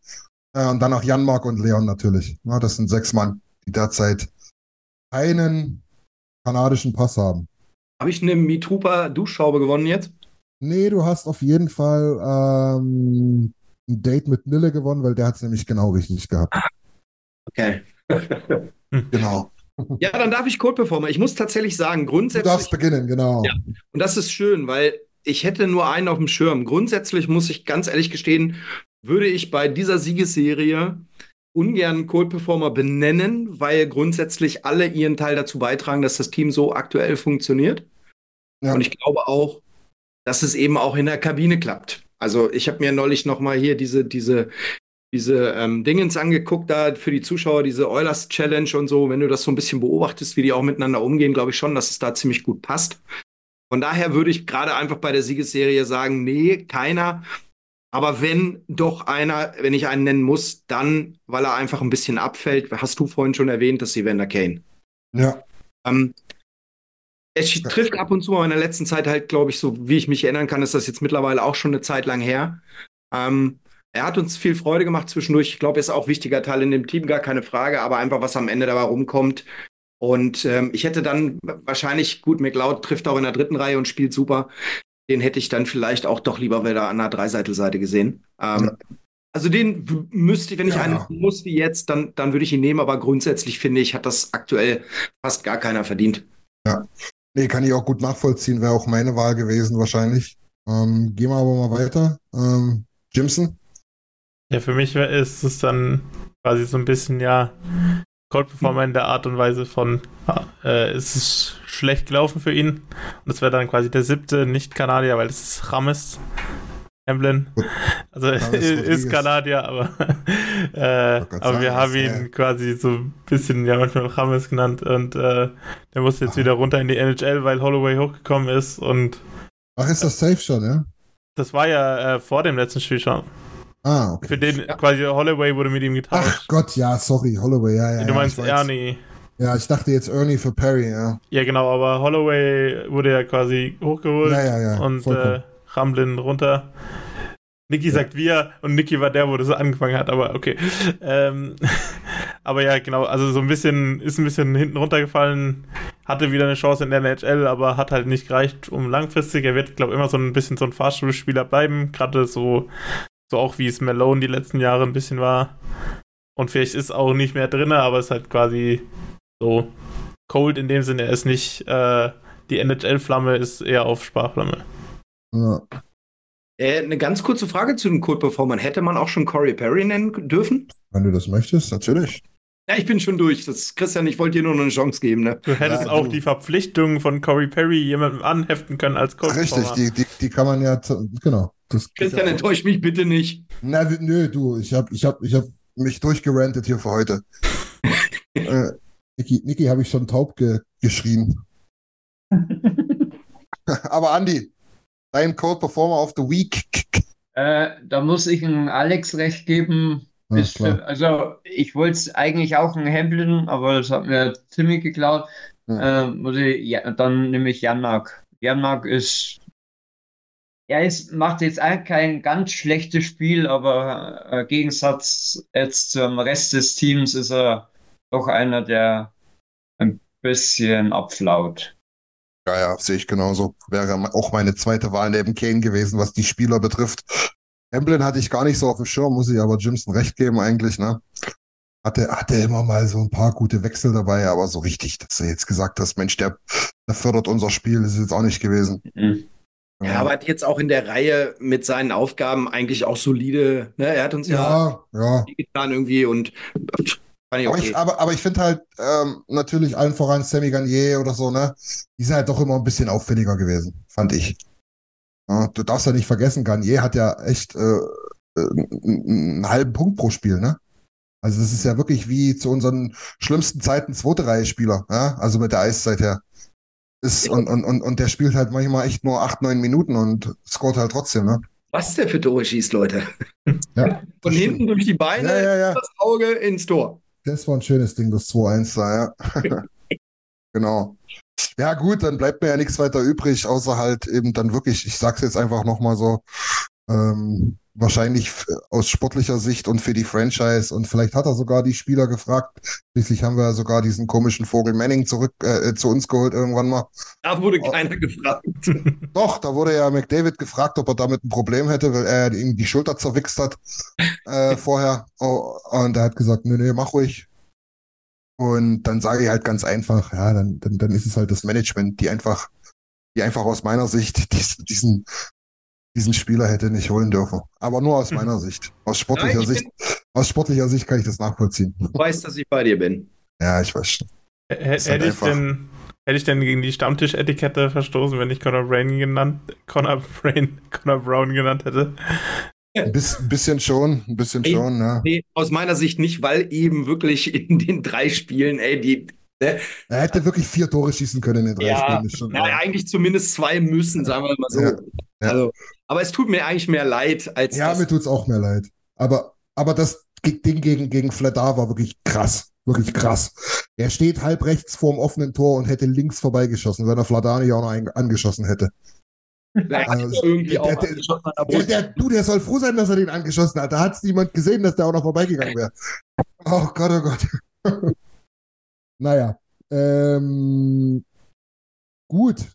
Äh, und dann auch Jan Mark und Leon natürlich. Ja, das sind sechs Mann, die derzeit einen kanadischen Pass haben. Habe ich eine Mietrupa Duschschraube gewonnen jetzt? Nee, du hast auf jeden Fall ähm, ein Date mit Nille gewonnen, weil der hat es nämlich genau richtig gehabt. Okay. genau. Ja, dann darf ich Code Performer. Ich muss tatsächlich sagen, grundsätzlich. Du darfst beginnen, genau. Ja. Und das ist schön, weil ich hätte nur einen auf dem Schirm. Grundsätzlich muss ich ganz ehrlich gestehen, würde ich bei dieser Siegesserie ungern Cold Performer benennen, weil grundsätzlich alle ihren Teil dazu beitragen, dass das Team so aktuell funktioniert. Ja. Und ich glaube auch, dass es eben auch in der Kabine klappt. Also ich habe mir neulich noch mal hier diese diese diese ähm, Dingens angeguckt da für die Zuschauer, diese Oilers Challenge und so. Wenn du das so ein bisschen beobachtest, wie die auch miteinander umgehen, glaube ich schon, dass es da ziemlich gut passt. Von daher würde ich gerade einfach bei der Siegesserie sagen, nee, keiner. Aber wenn doch einer, wenn ich einen nennen muss, dann, weil er einfach ein bisschen abfällt, hast du vorhin schon erwähnt, das Evander Kane. Ja. Ähm, es trifft ab und zu mal in der letzten Zeit halt, glaube ich, so wie ich mich erinnern kann, ist das jetzt mittlerweile auch schon eine Zeit lang her. Ähm, er hat uns viel Freude gemacht zwischendurch. Ich glaube, er ist auch wichtiger Teil in dem Team, gar keine Frage, aber einfach, was am Ende dabei rumkommt. Und ähm, ich hätte dann wahrscheinlich, gut, McLeod trifft auch in der dritten Reihe und spielt super den hätte ich dann vielleicht auch doch lieber wieder an der Dreiseitelseite gesehen. Ähm, ja. Also den müsste ich, wenn ich ja. einen muss wie jetzt, dann, dann würde ich ihn nehmen, aber grundsätzlich finde ich, hat das aktuell fast gar keiner verdient. Ja. Nee, kann ich auch gut nachvollziehen, wäre auch meine Wahl gewesen wahrscheinlich. Ähm, gehen wir aber mal weiter. Ähm, Jimson? Ja, für mich ist es dann quasi so ein bisschen, ja, Cold Performer in der Art und Weise von, äh, es ist schlecht gelaufen für ihn. Und das wäre dann quasi der siebte Nicht-Kanadier, weil das ist Rames. Hamlin. Also *laughs* ist Kanadier, aber, *laughs* äh, aber wir haben ihn ja. quasi so ein bisschen ja manchmal Rames genannt und äh, der muss jetzt Aha. wieder runter in die NHL, weil Holloway hochgekommen ist und Ach, ist das safe schon, ja? Das war ja äh, vor dem letzten Spiel schon. Ah, okay. Für den ja. quasi Holloway wurde mit ihm getauscht. Ach Gott, ja, sorry, Holloway, ja, ja. Du meinst ja, Ernie. Ja, ich dachte jetzt Ernie für Perry, ja. Ja, genau, aber Holloway wurde ja quasi hochgeholt ja, ja, ja, und äh, Ramlin runter. Niki sagt wir und Niki war der, wo das angefangen hat, aber okay. Ähm, *laughs* aber ja, genau, also so ein bisschen, ist ein bisschen hinten runtergefallen, hatte wieder eine Chance in der NHL, aber hat halt nicht gereicht, um langfristig. Er wird, glaube ich, immer so ein bisschen so ein Fahrstuhlspieler bleiben, gerade so So auch wie es Malone die letzten Jahre ein bisschen war. Und vielleicht ist auch nicht mehr drin, aber es ist halt quasi so cold in dem Sinne. Er ist nicht, äh, die NHL-Flamme ist eher auf Sparflamme. Ja. Äh, eine ganz kurze Frage zu den Cold Performern. Hätte man auch schon Corey Perry nennen dürfen? Wenn du das möchtest, natürlich. Ja, ich bin schon durch. Das, Christian, ich wollte dir nur eine Chance geben. Ne? Du hättest ja, auch du. die Verpflichtung von Corey Perry jemandem anheften können als Coach. Richtig, die, die, die kann man ja, genau. Das Christian, ja enttäusch mich bitte nicht. Na, nö, du, ich habe ich hab, ich hab mich durchgerantet hier für heute. *laughs* äh, Niki, Niki habe ich schon taub ge geschrien. *laughs* Aber Andi, dein Code Performer of the Week. Äh, da muss ich einem Alex recht geben. Ja, ist, also ich wollte eigentlich auch einen Hamblin, aber das hat mir ziemlich geklaut. Ja. Äh, muss ich, ja, dann nehme ich Janmark. Janmark ist er ist, macht jetzt eigentlich kein ganz schlechtes Spiel, aber äh, im Gegensatz jetzt zum Rest des Teams ist er doch einer, der ein bisschen abflaut. Ja, ja, sehe ich genauso. Wäre auch meine zweite Wahl neben Kane gewesen, was die Spieler betrifft. Emblem hatte ich gar nicht so auf dem Schirm, muss ich aber Jimson recht geben eigentlich, ne? Hatte, hatte immer mal so ein paar gute Wechsel dabei, aber so richtig, dass du jetzt gesagt hast, Mensch, der, der fördert unser Spiel, ist jetzt auch nicht gewesen. Mhm. Ja, aber hat jetzt auch in der Reihe mit seinen Aufgaben eigentlich auch solide, ne? Er hat uns ja, ja, ja. getan irgendwie und fand ich okay. aber, ich, aber, aber ich finde halt ähm, natürlich allen voran Sammy Garnier oder so, ne? Die sind halt doch immer ein bisschen auffälliger gewesen, fand ich. Ja, du darfst ja nicht vergessen, Garnier hat ja echt äh, äh einen halben Punkt pro Spiel, ne? Also das ist ja wirklich wie zu unseren schlimmsten Zeiten zweite Reihe Spieler, ja? Also mit der Eiszeit her. Ist, und, und, und, und der spielt halt manchmal echt nur acht, neun Minuten und scoret halt trotzdem, ne? Was der für Tore schießt, Leute. Ja, Von hinten stimmt. durch die Beine, ja, ja, ja. das Auge ins Tor. Das war ein schönes Ding, das 2-1 da, ja. *laughs* genau. Ja, gut, dann bleibt mir ja nichts weiter übrig, außer halt eben dann wirklich, ich sag's jetzt einfach nochmal so, ähm, wahrscheinlich aus sportlicher Sicht und für die Franchise und vielleicht hat er sogar die Spieler gefragt. Schließlich haben wir sogar diesen komischen Vogel Manning zurück äh, zu uns geholt irgendwann mal. Da wurde keiner gefragt. *laughs* Doch, da wurde ja McDavid gefragt, ob er damit ein Problem hätte, weil er ihm die Schulter zerwichst hat äh, *laughs* vorher. Oh, und er hat gesagt, nö, nö, mach ruhig. Und dann sage ich halt ganz einfach, ja, dann, dann, dann ist es halt das Management, die einfach, die einfach aus meiner Sicht diesen, diesen diesen Spieler hätte nicht holen dürfen. Aber nur aus mhm. meiner Sicht. Aus sportlicher Nein, Sicht. Aus sportlicher Sicht kann ich das nachvollziehen. Du weißt, dass ich bei dir bin. Ja, ich weiß schon. Hätte halt ich denn, hätte ich denn gegen die Stammtisch-Etikette verstoßen, wenn ich Connor Brain genannt, Connor Brain, *laughs* Connor Brown genannt hätte? Ein bisschen schon, ein bisschen ey, schon, ja. Nee, aus meiner Sicht nicht, weil eben wirklich in den drei Spielen, ey, die, Ne? Er hätte wirklich vier Tore schießen können in den drei ja, Spielen. Schon, ja, ja, eigentlich zumindest zwei müssen, sagen wir mal so. Ja, also, aber es tut mir eigentlich mehr leid als. Ja, mir tut es auch mehr leid. Aber, aber das Ding gegen, gegen Fladar war wirklich krass. Wirklich krass. Er steht halb rechts vorm offenen Tor und hätte links vorbeigeschossen, wenn er Fladar nicht auch noch angeschossen hätte. Also, irgendwie der, der, der, der, du, der soll froh sein, dass er den angeschossen hat. Da hat es niemand gesehen, dass der auch noch vorbeigegangen wäre. Oh Gott, oh Gott. *laughs* naja. Ähm, gut,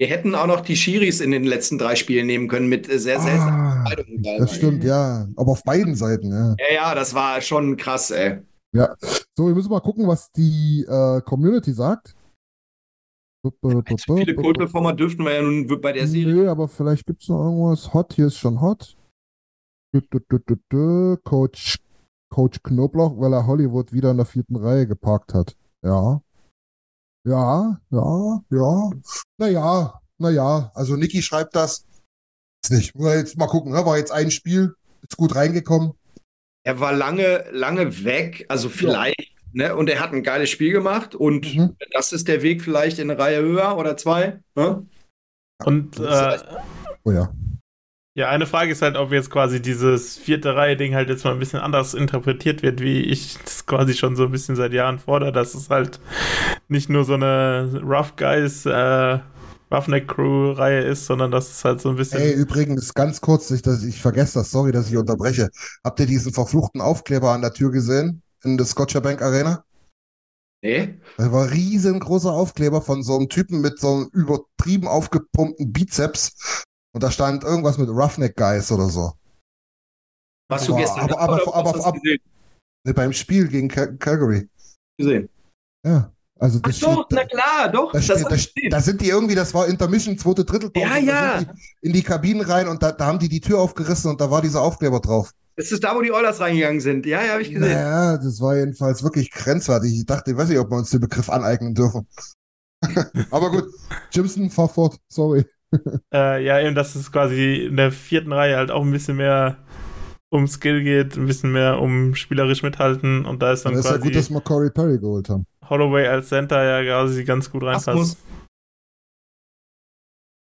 Wir hätten auch noch die Schiris in den letzten drei Spielen nehmen können mit äh, sehr seltsamen Ah, Entscheidungen. das stimmt, ja. Aber auf beiden Seiten, ja. Ja, ja, das war schon krass, ey. Ja. So, wir müssen mal gucken, was die äh, Community sagt. Zu viele Code-Performer dürften wir ja nun bei der Serie. Nö, aber vielleicht gibt es noch irgendwas. Hot, hier ist schon hot. Coach, Coach Knoblauch, weil er Hollywood wieder in der vierten Reihe geparkt hat. Ja. Ja, ja, ja. Naja, naja. Also Niki schreibt das. Ist nicht. Muss jetzt mal gucken. Ne? War jetzt ein Spiel. Ist gut reingekommen. Er war lange, lange weg, also vielleicht, ne? Und er hat ein geiles Spiel gemacht und Mhm. das ist der Weg vielleicht in eine Reihe höher oder zwei. Ne? Und äh, Oh ja. Ja, eine Frage ist halt, ob jetzt quasi dieses vierte Reihe-Ding halt jetzt mal ein bisschen anders interpretiert wird, wie ich das quasi schon so ein bisschen seit Jahren fordere, dass es halt nicht nur so eine Rough Guys, äh, Roughneck Crew-Reihe ist, sondern dass es halt so ein bisschen. Ey, übrigens, ganz kurz, ich, dass ich vergesse das, sorry, dass ich unterbreche. Habt ihr diesen verfluchten Aufkleber an der Tür gesehen? In der Scotiabank Arena? Nee? Das war ein riesengroßer Aufkleber von so einem Typen mit so einem übertrieben aufgepumpten Bizeps. Und da stand irgendwas mit Roughneck Guys oder so. Warst du gestern aber- aber- aber- aber- gesehen? Ne, beim Spiel gegen Cal Calgary. gesehen? Ja, also Ach das doch, steht, na klar, doch, da, das steht, da, da sind die irgendwie, das war Intermission, zweite Drittelpause. Ja, ja. die in die Kabinen rein und da, da haben die die Tür aufgerissen und da war dieser Aufkleber drauf. Das ist da, wo die Oilers reingegangen sind. Ja, ja, habe ich gesehen. Naja, das war jedenfalls wirklich grenzwertig. Ich dachte, ich weiß nicht, ob wir uns den Begriff aneignen dürfen. *laughs* Aber gut, Jimson, fahr fort, sorry. Äh, ja, eben, dass es quasi in der vierten Reihe halt auch ein bisschen mehr um Skill geht, ein bisschen mehr um spielerisch mithalten und da ist dann Dann ist ja quasi gut, dass wir Corey Perry geholt haben. Holloway als Center ja quasi ganz gut reinpasst.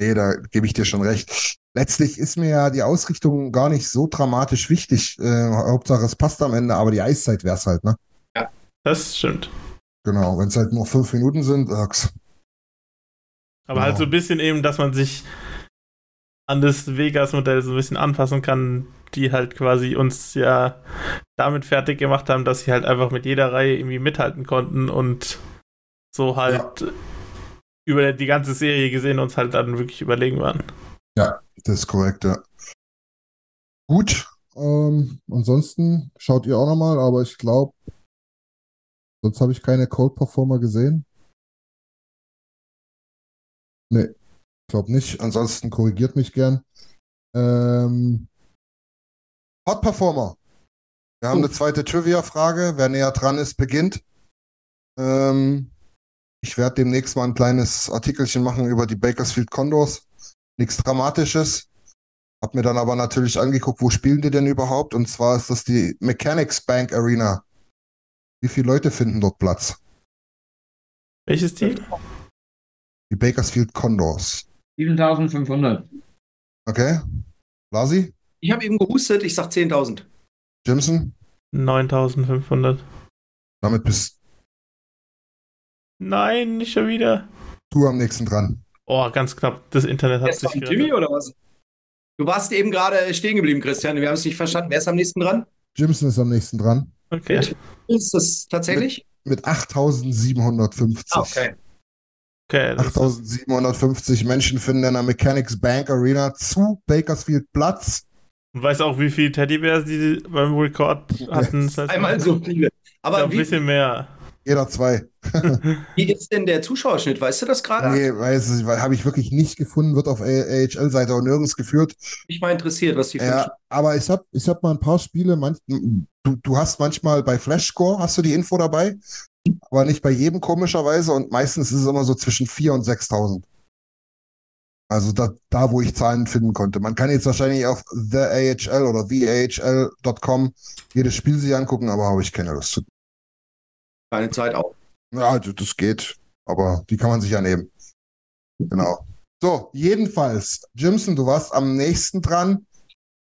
Nee, da gebe ich dir schon recht. Letztlich ist mir ja die Ausrichtung gar nicht so dramatisch wichtig. Äh, Hauptsache, es passt am Ende, aber die Eiszeit wäre es halt, ne? Das stimmt. Genau, wenn es halt nur fünf Minuten sind, sag's. Aber halt Genau. so ein bisschen eben, dass man sich an das Vegas-Modell so ein bisschen anpassen kann, die halt quasi uns ja damit fertig gemacht haben, dass sie halt einfach mit jeder Reihe irgendwie mithalten konnten und so halt über die ganze Serie gesehen uns halt dann wirklich überlegen waren. Ja, das ist korrekt, ja. Gut, ähm, ansonsten schaut ihr auch nochmal, aber ich glaube, sonst habe ich keine Cold Performer gesehen. Nee, ich glaube nicht. Ansonsten korrigiert mich gern. Ähm, Hot Performer. Wir haben eine zweite Trivia-Frage. Wer näher dran ist, beginnt. Ähm, ich werde demnächst mal ein kleines Artikelchen machen über die Bakersfield Condors. Nichts Dramatisches. Hab mir dann aber natürlich angeguckt, wo spielen die denn überhaupt? Und zwar ist das die Mechanics Bank Arena. Wie viele Leute finden dort Platz? Welches Team? Die Bakersfield Condors. 7500. Okay? Lasi? Ich habe eben gehustet, ich sag 10.000. Jimson? 9500. Damit bist Nein, nicht schon wieder. du am nächsten dran. Oh, ganz knapp. Das Internet hat sich. Jimmy oder was? Du warst eben gerade stehen geblieben, Christian. Wir haben es nicht verstanden. Wer ist am nächsten dran? Jimson ist am nächsten dran. Okay. Ist das tatsächlich? Mit 8750. Ah, okay. Okay, das ist 8750 Menschen finden in der Mechanics Bank Arena zu Bakersfield Platz. Und weiß auch, wie viele Teddybärs die beim Rekord hatten. Das heißt, Einmal so viele. Aber glaub, ein bisschen mehr. Jeder zwei. *laughs* wie ist denn der Zuschauerschnitt? Weißt du das gerade? Nee, weiß ich, habe ich wirklich nicht gefunden, wird auf AHL-Seite auch nirgends geführt. Mich mal interessiert, was die Ja, aber ich habe ich hab mal ein paar Spiele, manch, du, du hast manchmal bei Flashscore, hast du die Info dabei, aber nicht bei jedem komischerweise und meistens ist es immer so zwischen 4.000 und 6.000. Also da, da, wo ich Zahlen finden konnte. Man kann jetzt wahrscheinlich auf The AHL oder theahl.com jedes Spiel sich angucken, aber habe ich keine Lust zu. keine Zeit auch. Ja, also das geht, aber die kann man sich ja nehmen. Genau. So, jedenfalls, Jimson, du warst am nächsten dran.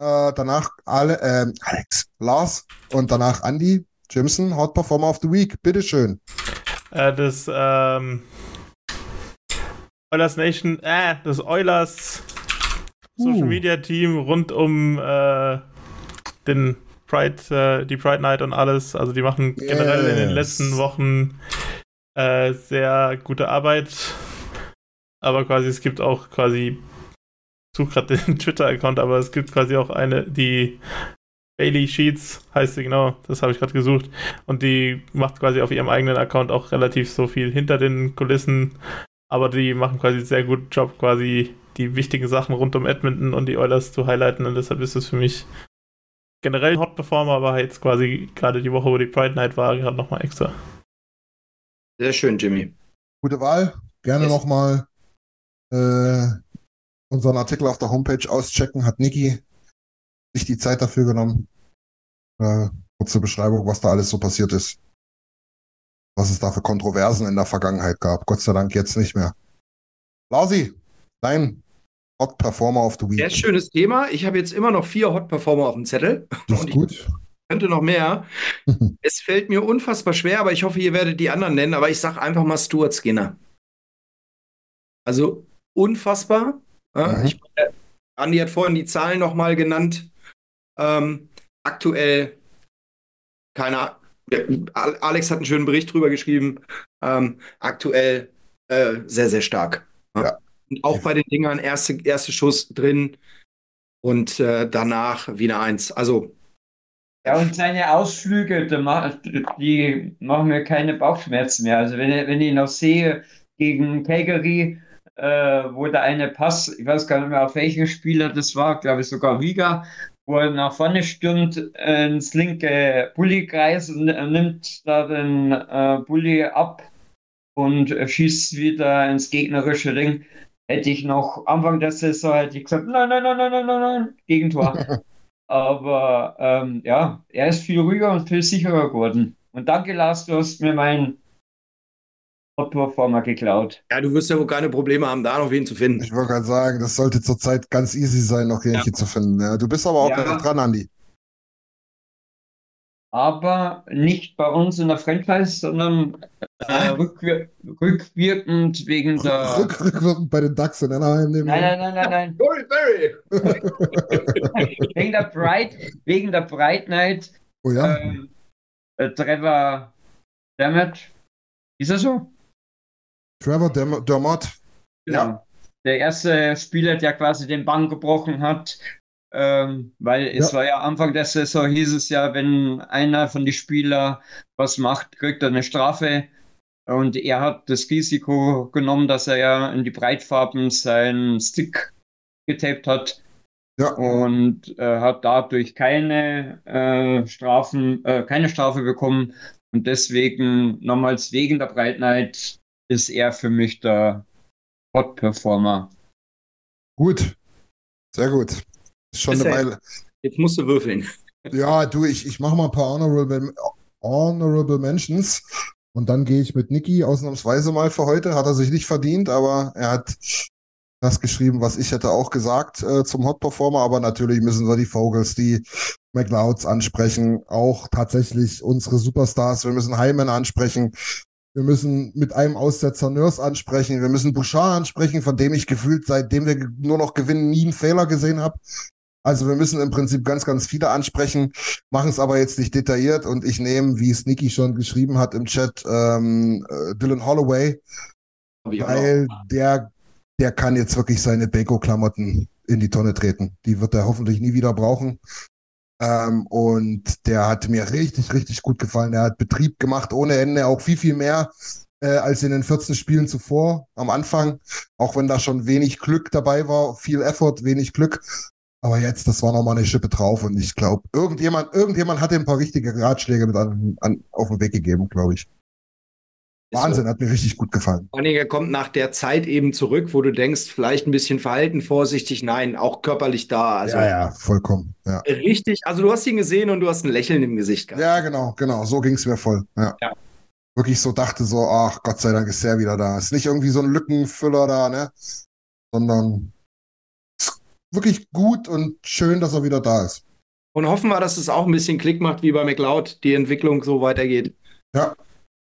Äh, danach alle, ähm, Alex, Lars und danach Andy. Jimson, Hot Performer of the Week, bitteschön. Äh, das ähm, Oilers Nation, äh, das Oilers Social Media Team rund um äh, den Pride, äh, die Pride Night und alles. Also die machen generell yes. in den letzten Wochen äh, sehr gute Arbeit. Aber quasi es gibt auch quasi, ich suche gerade den *laughs* Twitter-Account, aber es gibt quasi auch eine, die Bailey Sheets heißt sie genau, das habe ich gerade gesucht. Und die macht quasi auf ihrem eigenen Account auch relativ so viel hinter den Kulissen. Aber die machen quasi einen sehr guten Job, quasi die wichtigen Sachen rund um Edmonton und die Oilers zu highlighten. Und deshalb ist es für mich generell ein Hot Performer, aber jetzt quasi gerade die Woche, wo die Pride Night war, gerade nochmal extra. Sehr schön, Jimmy. Gute Wahl. Gerne yes. nochmal äh, unseren Artikel auf der Homepage auschecken. Hat Niki sich die Zeit dafür genommen. Äh, kurze Beschreibung, was da alles so passiert ist. Was es da für Kontroversen in der Vergangenheit gab. Gott sei Dank jetzt nicht mehr. Lausi, dein Hot Performer of the Week. Sehr schönes Thema. Ich habe jetzt immer noch vier Hot Performer auf dem Zettel. Das ist gut. könnte noch mehr. *laughs* es fällt mir unfassbar schwer, aber ich hoffe, ihr werdet die anderen nennen. Aber ich sage einfach mal Stuart Skinner. Also unfassbar. Mhm. Ich, Andi hat vorhin die Zahlen nochmal genannt. Ähm, aktuell, keine Alex hat einen schönen Bericht drüber geschrieben. Ähm, aktuell äh, sehr, sehr stark. Ja. Und auch bei den Dingern erste, erste Schuss drin und äh, danach wieder eins. Also. Ja, und seine Ausflüge, die machen mir keine Bauchschmerzen mehr. Also wenn, wenn ich noch sehe gegen Calgary, äh, wo der eine Pass, ich weiß gar nicht mehr auf welchen Spieler das war, glaube ich sogar Riga, wo er nach vorne stürmt ins linke Bullykreis und nimmt da den äh, Bulli ab und schießt wieder ins gegnerische Ring. Hätte ich noch Anfang der Saison hätte ich gesagt, nein, nein, nein, nein, nein, nein, nein, Gegentor. *laughs* Aber ähm, ja, er ist viel ruhiger und viel sicherer geworden. Und danke, Lars, du hast mir meinen Performer geklaut. Ja, du wirst ja wohl keine Probleme haben, da noch wen zu finden. Ich wollte gerade sagen, das sollte zurzeit ganz easy sein, noch welche ja. zu finden. Ja, du bist aber auch ja. dran, Andi aber nicht bei uns in der Franchise, sondern äh, rückwir rückwirkend wegen der. Rück, rückwirkend bei den Ducks in Anaheim. Nein, nein, nein, nein, nein. Corey Berry! *laughs* wegen der Bright, wegen der Bright Night. Oh ja. Ähm, äh, Trevor Dermott. Ist er so? Trevor Dermott. Genau. Ja. Der erste Spieler, der quasi den Bann gebrochen hat, ähm, weil es ja. war ja Anfang der Saison hieß es ja, wenn einer von den Spielern was macht, kriegt er eine Strafe. Und er hat das Risiko genommen, dass er ja in die Breitfarben seinen Stick getaped hat. Ja. Und äh, hat dadurch keine äh, Strafen, äh, keine Strafe bekommen. Und deswegen, nochmals wegen der Breitneid, ist er für mich der Hot Performer. Gut. Sehr gut. Schon eine Weile. Jetzt musst du würfeln. Ja, du, ich, ich mache mal ein paar Honorable, Honorable Mentions. Und dann gehe ich mit Niki ausnahmsweise mal für heute. Hat er sich nicht verdient, aber er hat das geschrieben, was ich hätte auch gesagt äh, zum Hot Performer. Aber natürlich müssen wir die Vogels, die McLeods ansprechen, auch tatsächlich unsere Superstars. Wir müssen Hyman ansprechen. Wir müssen mit einem Aussetzer Nurse ansprechen. Wir müssen Bouchard ansprechen, von dem ich gefühlt, seitdem wir nur noch gewinnen, nie einen Fehler gesehen habe. Also wir müssen im Prinzip ganz, ganz viele ansprechen, machen es aber jetzt nicht detailliert und ich nehme, wie es Niki schon geschrieben hat im Chat, ähm, äh, Dylan Holloway, weil der, der kann jetzt wirklich seine Beko-Klamotten in die Tonne treten. Die wird er hoffentlich nie wieder brauchen. Ähm, und der hat mir richtig, richtig gut gefallen. Er hat Betrieb gemacht ohne Ende, auch viel, viel mehr äh, als in den 14 Spielen zuvor am Anfang. Auch wenn da schon wenig Glück dabei war, viel Effort, wenig Glück. Aber jetzt, das war nochmal eine Schippe drauf und ich glaube, irgendjemand, irgendjemand hat ihm ein paar richtige Ratschläge mit an, an, auf den Weg gegeben, glaube ich. Wahnsinn, hat mir richtig gut gefallen. er kommt nach der Zeit eben zurück, wo du denkst, vielleicht ein bisschen verhalten, vorsichtig, nein, auch körperlich da. Also ja, ja, vollkommen. Ja. Richtig, also du hast ihn gesehen und du hast ein Lächeln im Gesicht gehabt. Ja, genau, genau, so ging es mir voll. Ja. ja. Wirklich so dachte so, ach Gott sei Dank ist er wieder da. Ist nicht irgendwie so ein Lückenfüller da, ne? Sondern wirklich gut und schön, dass er wieder da ist. Und hoffen wir, dass es auch ein bisschen Klick macht, wie bei McLeod, die Entwicklung so weitergeht. Ja.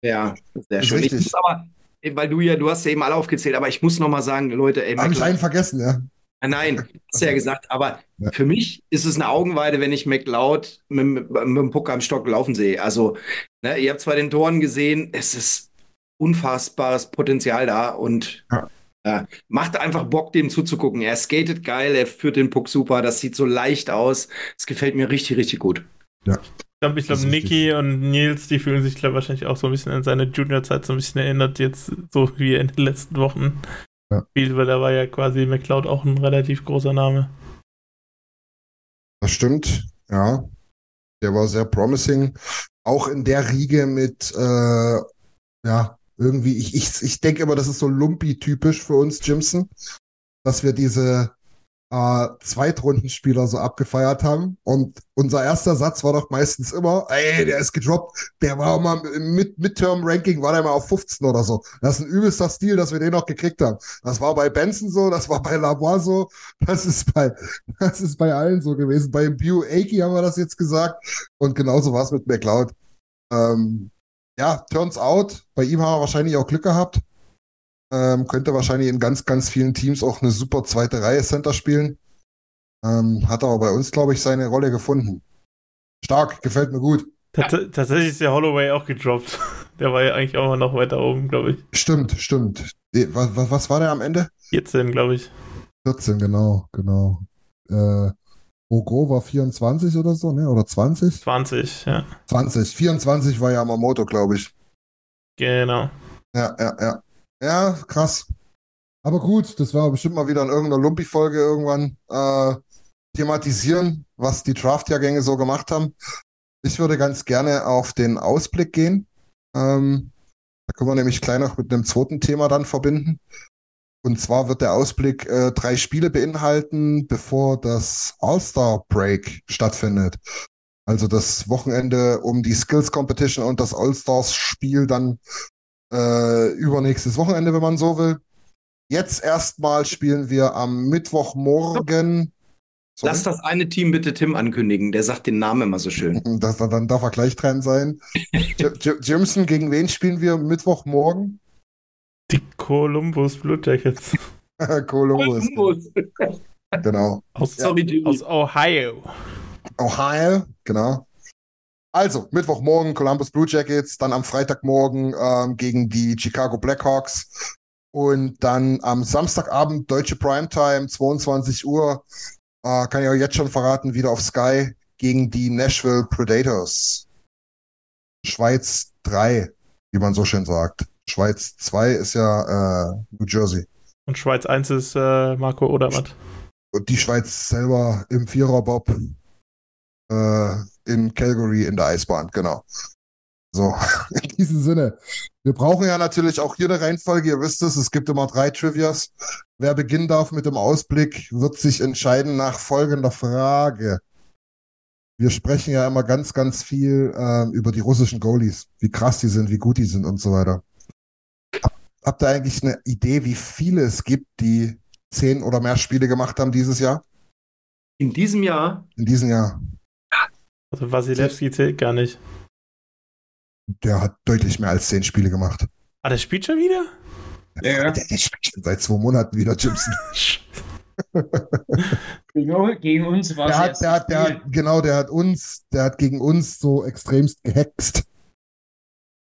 Ja, sehr schön. Richtig. aber, weil du ja, du hast ja eben alle aufgezählt, aber ich muss noch mal sagen, Leute, ey, Habe ich einen vergessen, ja. Nein, hast du ja gesagt, aber ja. für mich ist es eine Augenweide, wenn ich McLeod mit, mit, mit dem Puck am Stock laufen sehe. Also, ne, ihr habt zwar den Toren gesehen, es ist unfassbares Potenzial da und ja. Ja, macht einfach Bock, dem zuzugucken. Er skatet geil, er führt den Puck super, das sieht so leicht aus. Es gefällt mir richtig, richtig gut. Ja. Ich glaube, ich glaub, Niki und Nils, die fühlen sich glaub, wahrscheinlich auch so ein bisschen an seine Junior-Zeit so ein bisschen erinnert, jetzt so wie in den letzten Wochen. Ja. Weil da war ja quasi McCloud auch ein relativ großer Name. Das stimmt, ja. Der war sehr promising. Auch in der Riege mit, äh, ja, irgendwie, ich, ich, ich denke immer, das ist so Lumpi-typisch für uns, Jimson, dass wir diese äh, Zweitrundenspieler so abgefeiert haben. Und unser erster Satz war doch meistens immer, ey, der ist gedroppt, der war mal im Midterm-Ranking, war der mal auf 15 oder so. Das ist ein übelster Stil, dass wir den noch gekriegt haben. Das war bei Benson so, das war bei Lavois so, das ist bei, *laughs* das ist bei allen so gewesen. Bei Bew Aki haben wir das jetzt gesagt. Und genauso war es mit McLeod. Ähm, ja, turns out, bei ihm haben wir wahrscheinlich auch Glück gehabt. Ähm, könnte wahrscheinlich in ganz, ganz vielen Teams auch eine super zweite Reihe Center spielen. Ähm, hat aber bei uns, glaube ich, seine Rolle gefunden. Stark, gefällt mir gut. Tats tatsächlich ist der Holloway auch gedroppt. *laughs* Der war ja eigentlich auch noch weiter oben, glaube ich. Stimmt, stimmt. Was, was, was war der am Ende? 14, glaube ich. 14, genau, genau. Äh, Ogo war 24 oder so, ne? Oder 20? 20, ja. 20. 24 war ja Yamamoto, glaube ich. Genau. Ja, ja, ja. Ja, krass. Aber gut, das war bestimmt mal wieder in irgendeiner Lumpi-Folge irgendwann äh, thematisieren, was die Draft-Jahrgänge so gemacht haben. Ich würde ganz gerne auf den Ausblick gehen. Ähm, da können wir nämlich gleich noch mit einem zweiten Thema dann verbinden. Und zwar wird der Ausblick äh, drei Spiele beinhalten, bevor das All-Star Break stattfindet. Also das Wochenende um die Skills Competition und das All-Stars Spiel dann äh, übernächstes Wochenende, wenn man so will. Jetzt erstmal spielen wir am Mittwochmorgen. Sorry? Lass das eine Team bitte Tim ankündigen. Der sagt den Namen immer so schön. *laughs* Das, dann darf er gleich dran sein. Jimson, gegen wen spielen wir Mittwochmorgen? Die Columbus Blue Jackets. *laughs* Columbus. Columbus. genau. Aus, Sorry, aus Ohio. Ohio, genau. Also, Mittwochmorgen Columbus Blue Jackets, dann am Freitagmorgen ähm, gegen die Chicago Blackhawks und dann am Samstagabend deutsche Primetime, 22 Uhr, äh, kann ich euch jetzt schon verraten, wieder auf Sky gegen die Nashville Predators. Schweiz 3, wie man so schön sagt. Schweiz 2 ist ja äh, New Jersey. Und Schweiz 1 ist äh, Marco Odermatt. Und die Schweiz selber im Viererbob äh, in Calgary in der Eisbahn, genau. So, *laughs* in diesem Sinne. Wir brauchen ja natürlich auch hier eine Reihenfolge. Ihr wisst es, es gibt immer drei Trivias. Wer beginnen darf mit dem Ausblick, wird sich entscheiden nach folgender Frage. Wir sprechen ja immer ganz, ganz viel äh, über die russischen Goalies, wie krass die sind, wie gut die sind und so weiter. Habt ihr eigentlich eine Idee, wie viele es gibt, die zehn oder mehr Spiele gemacht haben dieses Jahr? In diesem Jahr? In diesem Jahr. Also Wasilewski zählt gar nicht. Der hat deutlich mehr als zehn Spiele gemacht. Ah, der spielt schon wieder? Ja. Der, der spielt schon seit zwei Monaten wieder, Jimson. *laughs* gegen uns war der hat, der hat, der hat, Genau, der hat uns, der hat gegen uns so extremst gehext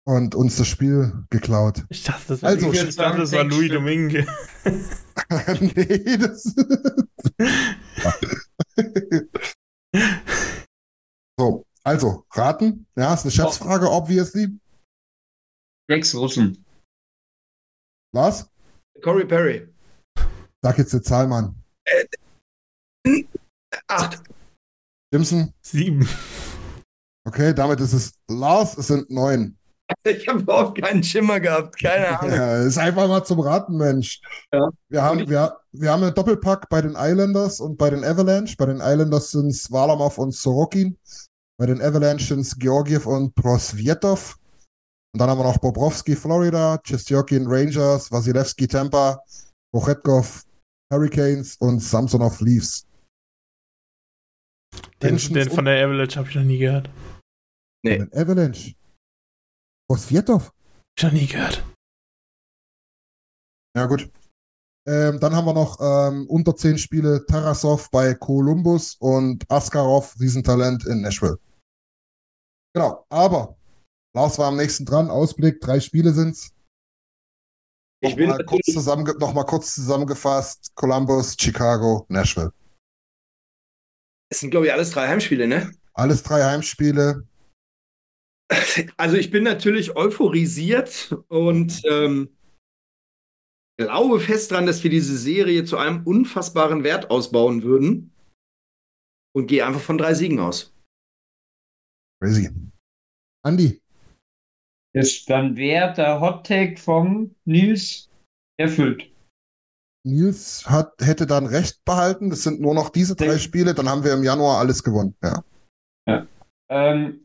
und uns das Spiel geklaut. Ich dachte, das war, also, ich dachte, das war Louis Domingue. *laughs* nee, das. *laughs* so, also, raten. Ja, ist eine Schätzfrage, obviously. Sechs Russen. Was? Corey Perry. Sag jetzt die Zahl, Mann. Äh, acht. Simpson? Sieben. Okay, damit ist es Lars, es sind neun. Ich habe überhaupt keinen Schimmer gehabt, keine *laughs* Ahnung. Ja, ist einfach mal zum Raten, Mensch. Ja. Wir, haben, wir, wir haben einen Doppelpack bei den Islanders und bei den Avalanche. Bei den Islanders sind es Walamov und Sorokin. Bei den Avalanche sind es Georgiev und Prosvietov. Und dann haben wir noch Bobrovsky, Florida, Chestjokin, Rangers, Wasilewski, Tampa, Bochetkov, Hurricanes und Samsonov Leafs. Den, den von der Avalanche habe ich noch nie gehört. Nee. Avalanche. Osvietov? Ich noch nie gehört. Ja, gut. Ähm, dann haben wir noch ähm, unter 10 Spiele Tarasov bei Columbus und Askarov, Riesentalent in Nashville. Genau, aber Lars war am nächsten dran. Ausblick, drei Spiele sind's. Ich will Nochmal kurz, zusammenge noch mal kurz zusammengefasst: Columbus, Chicago, Nashville. Es sind, glaube ich, alles drei Heimspiele, ne? Alles drei Heimspiele. *laughs* Also ich bin natürlich euphorisiert und ähm, glaube fest dran, dass wir diese Serie zu einem unfassbaren Wert ausbauen würden und gehe einfach von drei Siegen aus. Crazy. Andi. Ist dann wäre der Hot Take vom Nils erfüllt. Nils hat, hätte dann recht behalten. Das sind nur noch diese drei Denk- Spiele. Dann haben wir im Januar alles gewonnen. Ja. Ähm,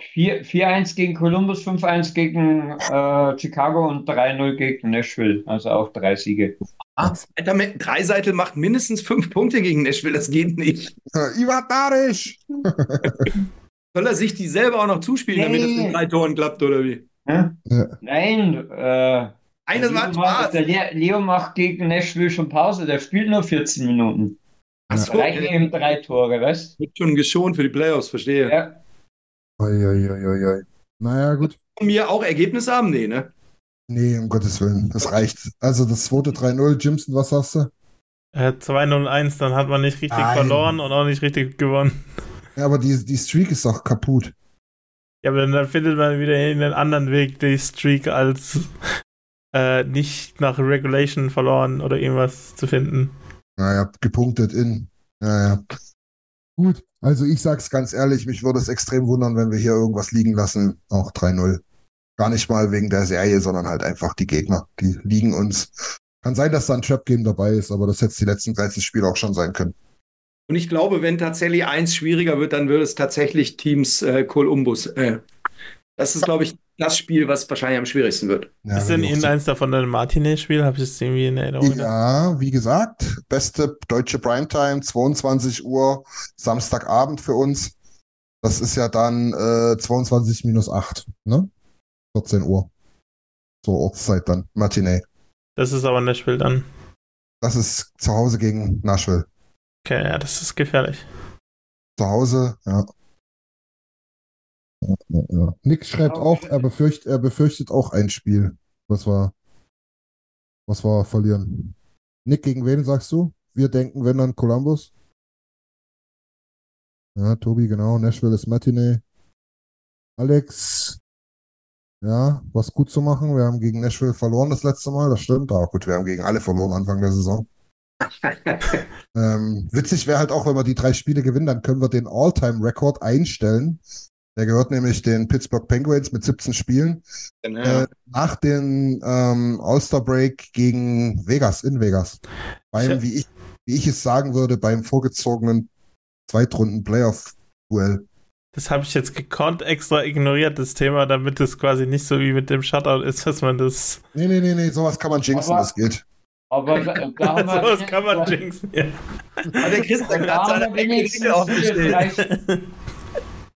4 4-1 gegen Columbus, 5-1 gegen äh, Chicago und 3-0 gegen Nashville. Also auch drei Siege. Ah, Alter, Dreiseitel macht mindestens fünf Punkte gegen Nashville. Das geht nicht. *laughs* Ivan Darisch! *laughs* Soll er sich die selber auch noch zuspielen, damit es Nee. in drei Toren klappt, oder wie? Ja. Nein, äh, Eines war Leo Spaß. macht- der Le- Leo macht gegen Nashville schon Pause. Der spielt nur 14 Minuten. Achso, Da reichen ihm drei Tore, weißt wird schon geschont für die Playoffs, verstehe. du? Ja. Oi, oi, oi, oi, oi. Naja, gut. Von mir auch Ergebnisse haben? Nee, ne? Nee, um Gottes Willen. Das reicht. Also das zweite 3-0. Jimson, was sagst du? Äh, 2-0-1, dann hat man nicht richtig Nein. verloren und auch nicht richtig gewonnen. Ja, aber die, die Streak ist doch kaputt. Ja, aber dann findet man wieder einen anderen Weg, die Streak, als *laughs* äh, nicht nach Regulation verloren oder irgendwas zu finden. Naja, gepunktet in. Ja, ja. Gut, also ich sag's ganz ehrlich, mich würde es extrem wundern, wenn wir hier irgendwas liegen lassen. Auch 3-0. Gar nicht mal wegen der Serie, sondern halt einfach die Gegner. Die liegen uns. Kann sein, dass da ein Trap-Game dabei ist, aber das hätte die letzten 30 Spiele auch schon sein können. Und ich glaube, wenn tatsächlich eins schwieriger wird, dann wird es tatsächlich Teams äh, Columbus. Äh, das ist, glaube ich, das Spiel, was wahrscheinlich am schwierigsten wird. Ja, ist denn die auch Ihnen eins davon ein Martinez-Spiel? Habe ich das irgendwie in Erinnerung? Ja, wie gesagt, beste deutsche Primetime, 22 Uhr, Samstagabend für uns. Das ist ja dann äh, 22 minus 8, ne? 14 Uhr. So Ortszeit dann, Matinee. Das ist aber Nashville dann. Das ist zu Hause gegen Nashville. Okay, ja, das ist gefährlich. Zu Hause, ja. Ja, ja, ja. Nick schreibt auch, er, befürcht, er befürchtet auch ein Spiel, was wir, was wir verlieren. Nick, gegen wen sagst du? Wir denken, wenn dann Columbus. Ja, Tobi, genau. Nashville ist Matinee. Alex, ja, was gut zu machen. Wir haben gegen Nashville verloren das letzte Mal, das stimmt. Aber gut, wir haben gegen alle verloren Anfang der Saison. *laughs* Ähm, witzig wäre halt auch, wenn wir die drei Spiele gewinnen, dann können wir den All-Time-Rekord einstellen. Der gehört nämlich den Pittsburgh Penguins mit 17 Spielen. Ja. Äh, nach dem ähm, All-Star-Break gegen Vegas, in Vegas. Beim, wie ich, wie ich es sagen würde, beim vorgezogenen Zweitrunden-Playoff-Duell. Das habe ich jetzt gekonnt extra ignoriert, das Thema, damit es quasi nicht so wie mit dem Shutout ist, dass man das. Nee, nee, nee, nee, sowas kann man jinxen, Aber- das geht. Aber *laughs* da, da haben wir Sowas kann man jinxen. Ja. Aber der Christian da hat haben seine wir eigene wenigstens Regel diese aufgestellt. drei,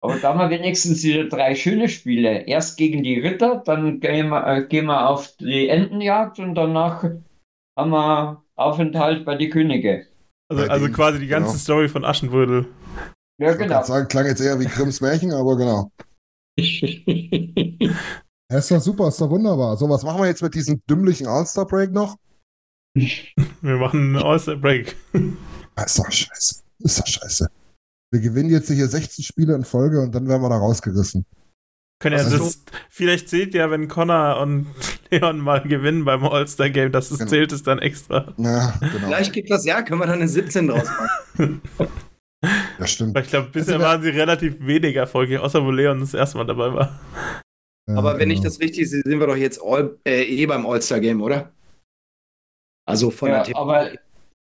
aber da haben wir wenigstens diese drei schöne Spiele. Erst gegen die Ritter, dann gehen wir, äh, gehen wir auf die Entenjagd und danach haben wir Aufenthalt bei die Könige. Also, also quasi die ganze genau. Story von Aschenbrödel. Ja, Ich genau. kann sagen, klang jetzt eher wie Grimms Märchen, aber genau. *laughs* Ja, ist doch super, ist doch wunderbar. So, was machen wir jetzt mit diesem dümmlichen All-Star-Break noch? Wir machen einen All-Star-Break. Ist doch scheiße. Ist doch scheiße. Wir gewinnen jetzt hier 16 Spiele in Folge und dann werden wir da rausgerissen. Können ja Also das, vielleicht zählt ja, wenn Connor und *laughs* Leon mal gewinnen beim All-Star-Game, dass es Genau. zählt es dann extra. Ja, genau. Vielleicht gibt das Jahr, können wir dann eine 17 draus machen. Ja, stimmt. Weil ich glaube, bisher Also, waren sie relativ wenig erfolgreich, außer wo Leon das erste Mal dabei war. Ja, Aber wenn ich genau. das richtig sehe, sind wir doch jetzt all, äh, eh beim All-Star-Game, oder? Also von Ja, der aber,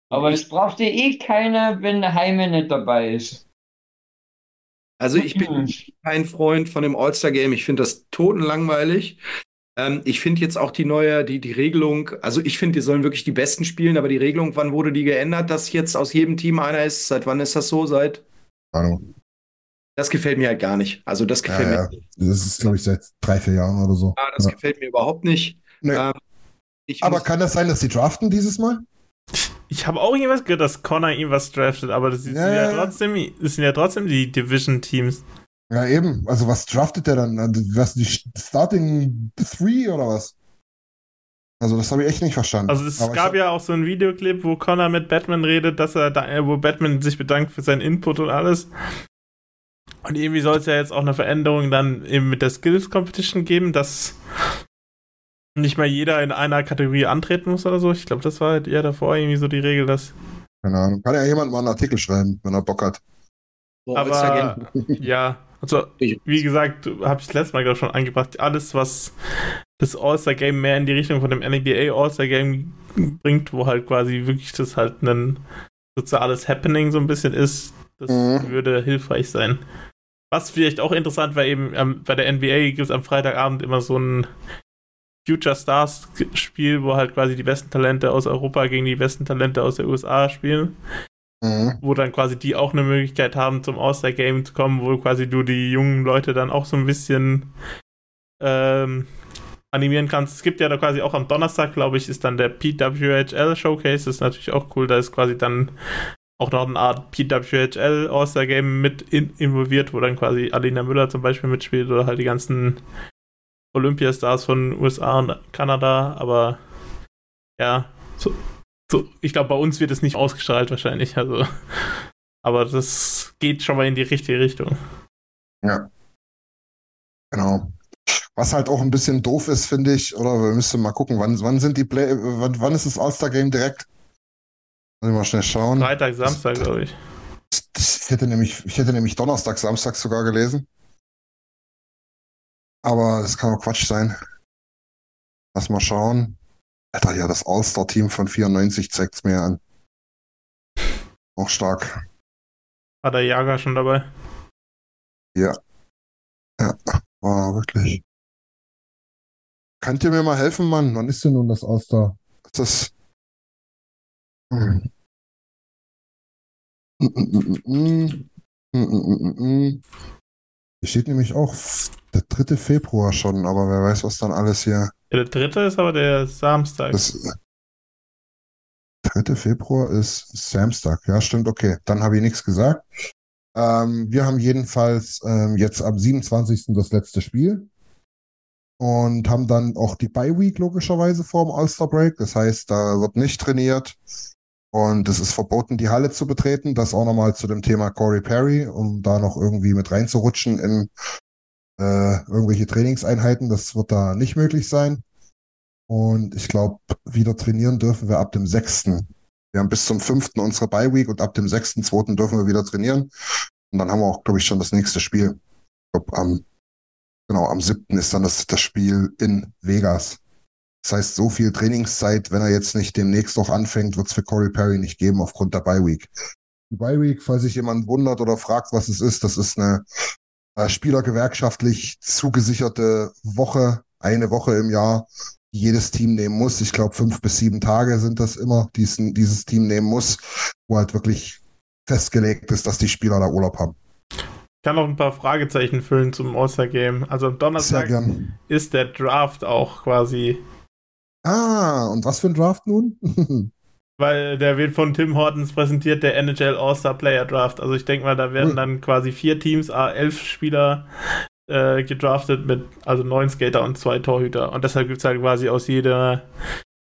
aber es braucht ja eh keiner, wenn der Heime nicht dabei ist. Also ich bin Hm. kein Freund von dem All-Star-Game. Ich finde das totenlangweilig. Ähm, ich finde jetzt auch die neue, die, die Regelung, also ich finde, die sollen wirklich die Besten spielen, aber die Regelung, wann wurde die geändert, dass jetzt aus jedem Team einer ist? Seit wann ist das so? Seit? Ahnung. Das gefällt mir halt gar nicht. Also das Ja, gefällt ja. mir, Das ist, glaube ich, seit drei, vier Jahren oder so. ja, das Ja. gefällt mir überhaupt nicht. Nee. Ähm, Ich aber kann das sein, dass sie draften dieses Mal? Ich habe auch irgendwas gehört, dass Connor ihm was draftet, aber das, ja, sind ja, trotzdem, das sind ja trotzdem die Division-Teams. Ja, eben. Also was draftet der dann? Also, was, die Starting Three oder was? Also das habe ich echt nicht verstanden. Also es aber gab ja auch so einen Videoclip, wo Connor mit Batman redet, dass er da, wo Batman sich bedankt für seinen Input und alles. Und irgendwie soll es ja jetzt auch eine Veränderung dann eben mit der Skills Competition geben, dass nicht mal jeder in einer Kategorie antreten muss oder so. Ich glaube, das war halt eher davor irgendwie so die Regel, dass. Keine Ahnung. Kann ja jemand mal einen Artikel schreiben, wenn er Bock hat. Aber *laughs* ja, also wie gesagt, habe ich das letzte Mal gerade schon angebracht, alles, was das All-Star-Game mehr in die Richtung von dem NBA All-Star-Game bringt, wo halt quasi wirklich das halt ein soziales Happening so ein bisschen ist, das mhm. würde hilfreich sein. Was vielleicht auch interessant war, eben ähm, bei der NBA gibt es am Freitagabend immer so ein Future Stars Spiel, wo halt quasi die besten Talente aus Europa gegen die besten Talente aus der USA spielen. Mhm. Wo dann quasi die auch eine Möglichkeit haben, zum All-Star Game zu kommen, wo quasi du die jungen Leute dann auch so ein bisschen ähm, animieren kannst. Es gibt ja da quasi auch am Donnerstag, glaube ich, ist dann der PWHL Showcase. Das ist natürlich auch cool. Da ist quasi dann auch noch eine Art PWHL All-Star Game mit in involviert, wo dann quasi Alina Müller zum Beispiel mitspielt oder halt die ganzen Olympiastars von USA und Kanada, aber ja, so, so ich glaube, bei uns wird es nicht ausgestrahlt wahrscheinlich, also aber das geht schon mal in die richtige Richtung. Ja. Genau. Was halt auch ein bisschen doof ist, finde ich, oder wir müssen mal gucken, wann, wann sind die Play, wann, wann ist das All-Star-Game direkt? Muss ich mal schnell schauen. Freitag, Samstag, glaube ich. Ich hätte nämlich, ich hätte nämlich Donnerstag, Samstag sogar gelesen. Aber das kann auch Quatsch sein. Lass mal schauen. Alter, ja, das All-Star-Team von 94 zeigt es mir an. Auch stark. War der Jager schon dabei? Ja. Ja, war wirklich. Könnt ihr mir mal helfen, Mann? Wann ist denn nun das All-Star? Ist das. Hm. Mm, mm, mm, hier steht nämlich auch der 3. Februar schon, aber wer weiß, was dann alles hier. Ja, der 3. ist aber der Samstag. Das, 3. Februar ist Samstag. Ja, stimmt, okay. Dann habe ich nichts gesagt. Ähm, wir haben jedenfalls ähm, jetzt am 27. das letzte Spiel und haben dann auch die Bye Week logischerweise vor dem All-Star Break. Das heißt, da wird nicht trainiert. Und es ist verboten, die Halle zu betreten. Das auch nochmal zu dem Thema Corey Perry, um da noch irgendwie mit reinzurutschen in äh, irgendwelche Trainingseinheiten. Das wird da nicht möglich sein. Und ich glaube, wieder trainieren dürfen wir ab dem 6. Wir haben bis zum 5. unsere Bye Week und ab dem 6.2. dürfen wir wieder trainieren. Und dann haben wir auch, glaube ich, schon das nächste Spiel. Ich glaube, am, genau, am 7. ist dann das, das Spiel in Vegas. Das heißt, so viel Trainingszeit, wenn er jetzt nicht demnächst noch anfängt, wird es für Corey Perry nicht geben aufgrund der Bye Week. Die Bye Week, falls sich jemand wundert oder fragt, was es ist, das ist eine äh, spielergewerkschaftlich zugesicherte Woche, eine Woche im Jahr, die jedes Team nehmen muss. Ich glaube, fünf bis sieben Tage sind das immer, die dieses Team nehmen muss, wo halt wirklich festgelegt ist, dass die Spieler da Urlaub haben. Ich kann noch ein paar Fragezeichen füllen zum All-Star-Game. Also am Donnerstag ist der Draft auch quasi Ah, und was für ein Draft nun? *laughs* Weil der wird von Tim Hortons präsentiert, der NHL All-Star Player Draft. Also ich denke mal, da werden hm. dann quasi vier Teams, A, elf Spieler äh, gedraftet mit also neun Skater und zwei Torhüter. Und deshalb gibt es halt quasi aus jeder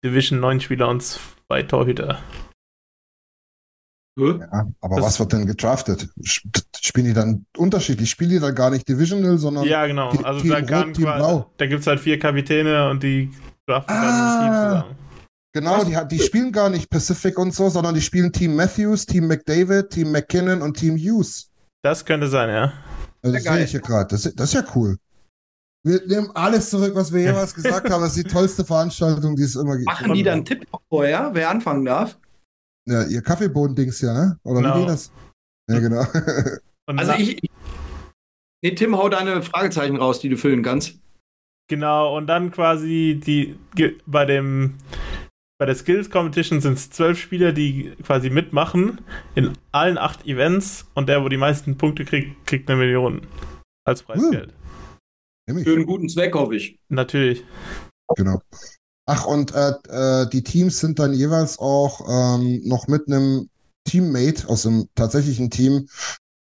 Division neun Spieler und zwei Torhüter. Ja, aber das was wird denn gedraftet? Spielen die dann unterschiedlich? Spielen die dann gar nicht Divisional, sondern. Ja, genau. Also Team da, Rot, da gibt es halt vier Kapitäne und die draften ah, dann Team zusammen. Genau, die, die spielen gar nicht Pacific und so, sondern die spielen Team Matthews, Team McDavid, Team McKinnon und Team Hughes. Das könnte sein, ja. Also das sehe ich hier gerade. Das, das ist ja cool. Wir nehmen alles zurück, was wir jemals *laughs* gesagt haben. Das ist die tollste Veranstaltung, die es immer gibt. Machen die dann einen Tipp vorher, wer anfangen darf? Ja, ihr Kaffeebohnen-Dings ja, ne? Oder genau. wie geht das? Ja, genau. also ich. Nee, Tim, hau deine Fragezeichen raus, die du füllen kannst. Genau, und dann quasi die bei dem bei der Skills Competition sind es zwölf Spieler, die quasi mitmachen in allen acht Events und der, wo die meisten Punkte kriegt, kriegt eine Million als Preisgeld. Hm. Für einen guten Zweck, hoffe ich. Natürlich. Genau. Ach, und äh, äh, die Teams sind dann jeweils auch ähm, noch mit einem Teammate aus dem tatsächlichen Team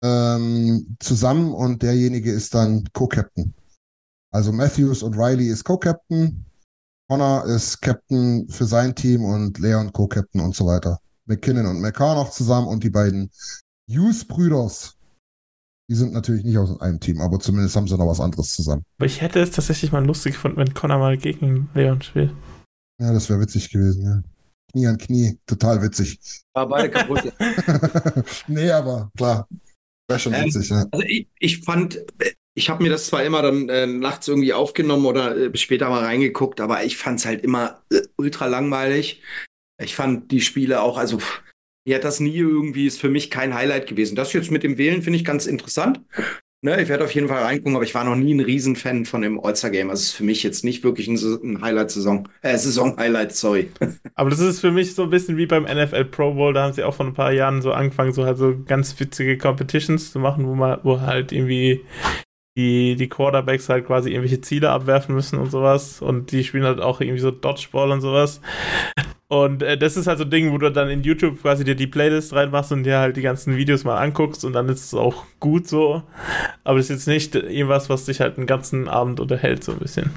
ähm, zusammen und derjenige ist dann Co-Captain. Also Matthews und Riley ist Co-Captain, Connor ist Captain für sein Team und Leon Co-Captain und so weiter. McKinnon und McCarr noch zusammen und die beiden Hughes-Brüders. Die sind natürlich nicht aus einem Team, aber zumindest haben sie noch was anderes zusammen. Aber ich hätte es tatsächlich mal lustig gefunden, wenn Connor mal gegen Leon spielt. Ja, das wäre witzig gewesen, ja. Knie an Knie, total witzig. War beide kaputt. *laughs* nee, aber klar. Wäre schon Ähm, witzig, ja. Also ich, ich fand, ich habe mir das zwar immer dann äh, nachts irgendwie aufgenommen oder äh, später mal reingeguckt, aber ich fand es halt immer äh, ultra langweilig. Ich fand die Spiele auch, also pff, mir hat das nie irgendwie, ist für mich kein Highlight gewesen. Das jetzt mit dem Wählen finde ich ganz interessant. Ne, ich werde auf jeden Fall reingucken, aber ich war noch nie ein Riesenfan von dem All-Star-Game. Also es ist für mich jetzt nicht wirklich ein, ein Highlight-Saison. Äh, Saison-Highlight, sorry. *laughs* Aber das ist für mich so ein bisschen wie beim NFL Pro Bowl, da haben sie auch vor ein paar Jahren so angefangen, so halt so ganz witzige Competitions zu machen, wo man, wo halt irgendwie die, die Quarterbacks halt quasi irgendwelche Ziele abwerfen müssen und sowas. Und die spielen halt auch irgendwie so Dodgeball und sowas. Und äh, das ist halt so ein Ding, wo du dann in YouTube quasi dir die Playlist reinmachst und dir halt die ganzen Videos mal anguckst und dann ist es auch gut so. Aber das ist jetzt nicht irgendwas, was dich halt den ganzen Abend unterhält, so ein bisschen.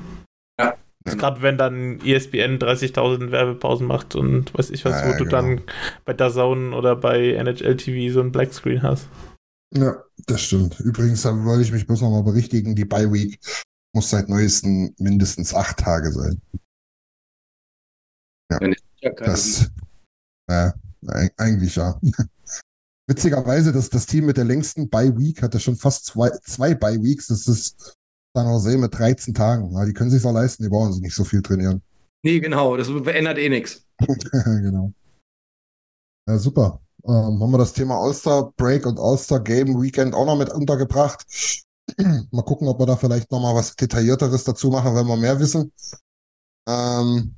Ja. Gerade wenn dann ESPN 30.000 Werbepausen macht und weiß ich was, Ja, wo ja, du genau. dann bei DAZN oder bei NHL TV so ein Blackscreen hast. Ja, das stimmt. Übrigens da wollte ich mich bloß nochmal berichtigen, die Bye Week muss seit neuestem mindestens acht Tage sein. Ja, keine- Das, ja, eig- eigentlich ja. *laughs* Witzigerweise, das, das Team mit der längsten Bye Week hatte schon fast zwei, zwei Bye Weeks. Das ist San Jose mit 13 Tagen. Ja, die können sich auch leisten, die brauchen sich nicht so viel trainieren. Nee, genau, das ändert eh nichts. *laughs* genau. Ja, super. Ähm, haben wir das Thema All-Star Break und All-Star Game Weekend auch noch mit untergebracht. *clears throat* mal gucken, ob wir da vielleicht noch mal was Detaillierteres dazu machen, wenn wir mehr wissen. Ähm,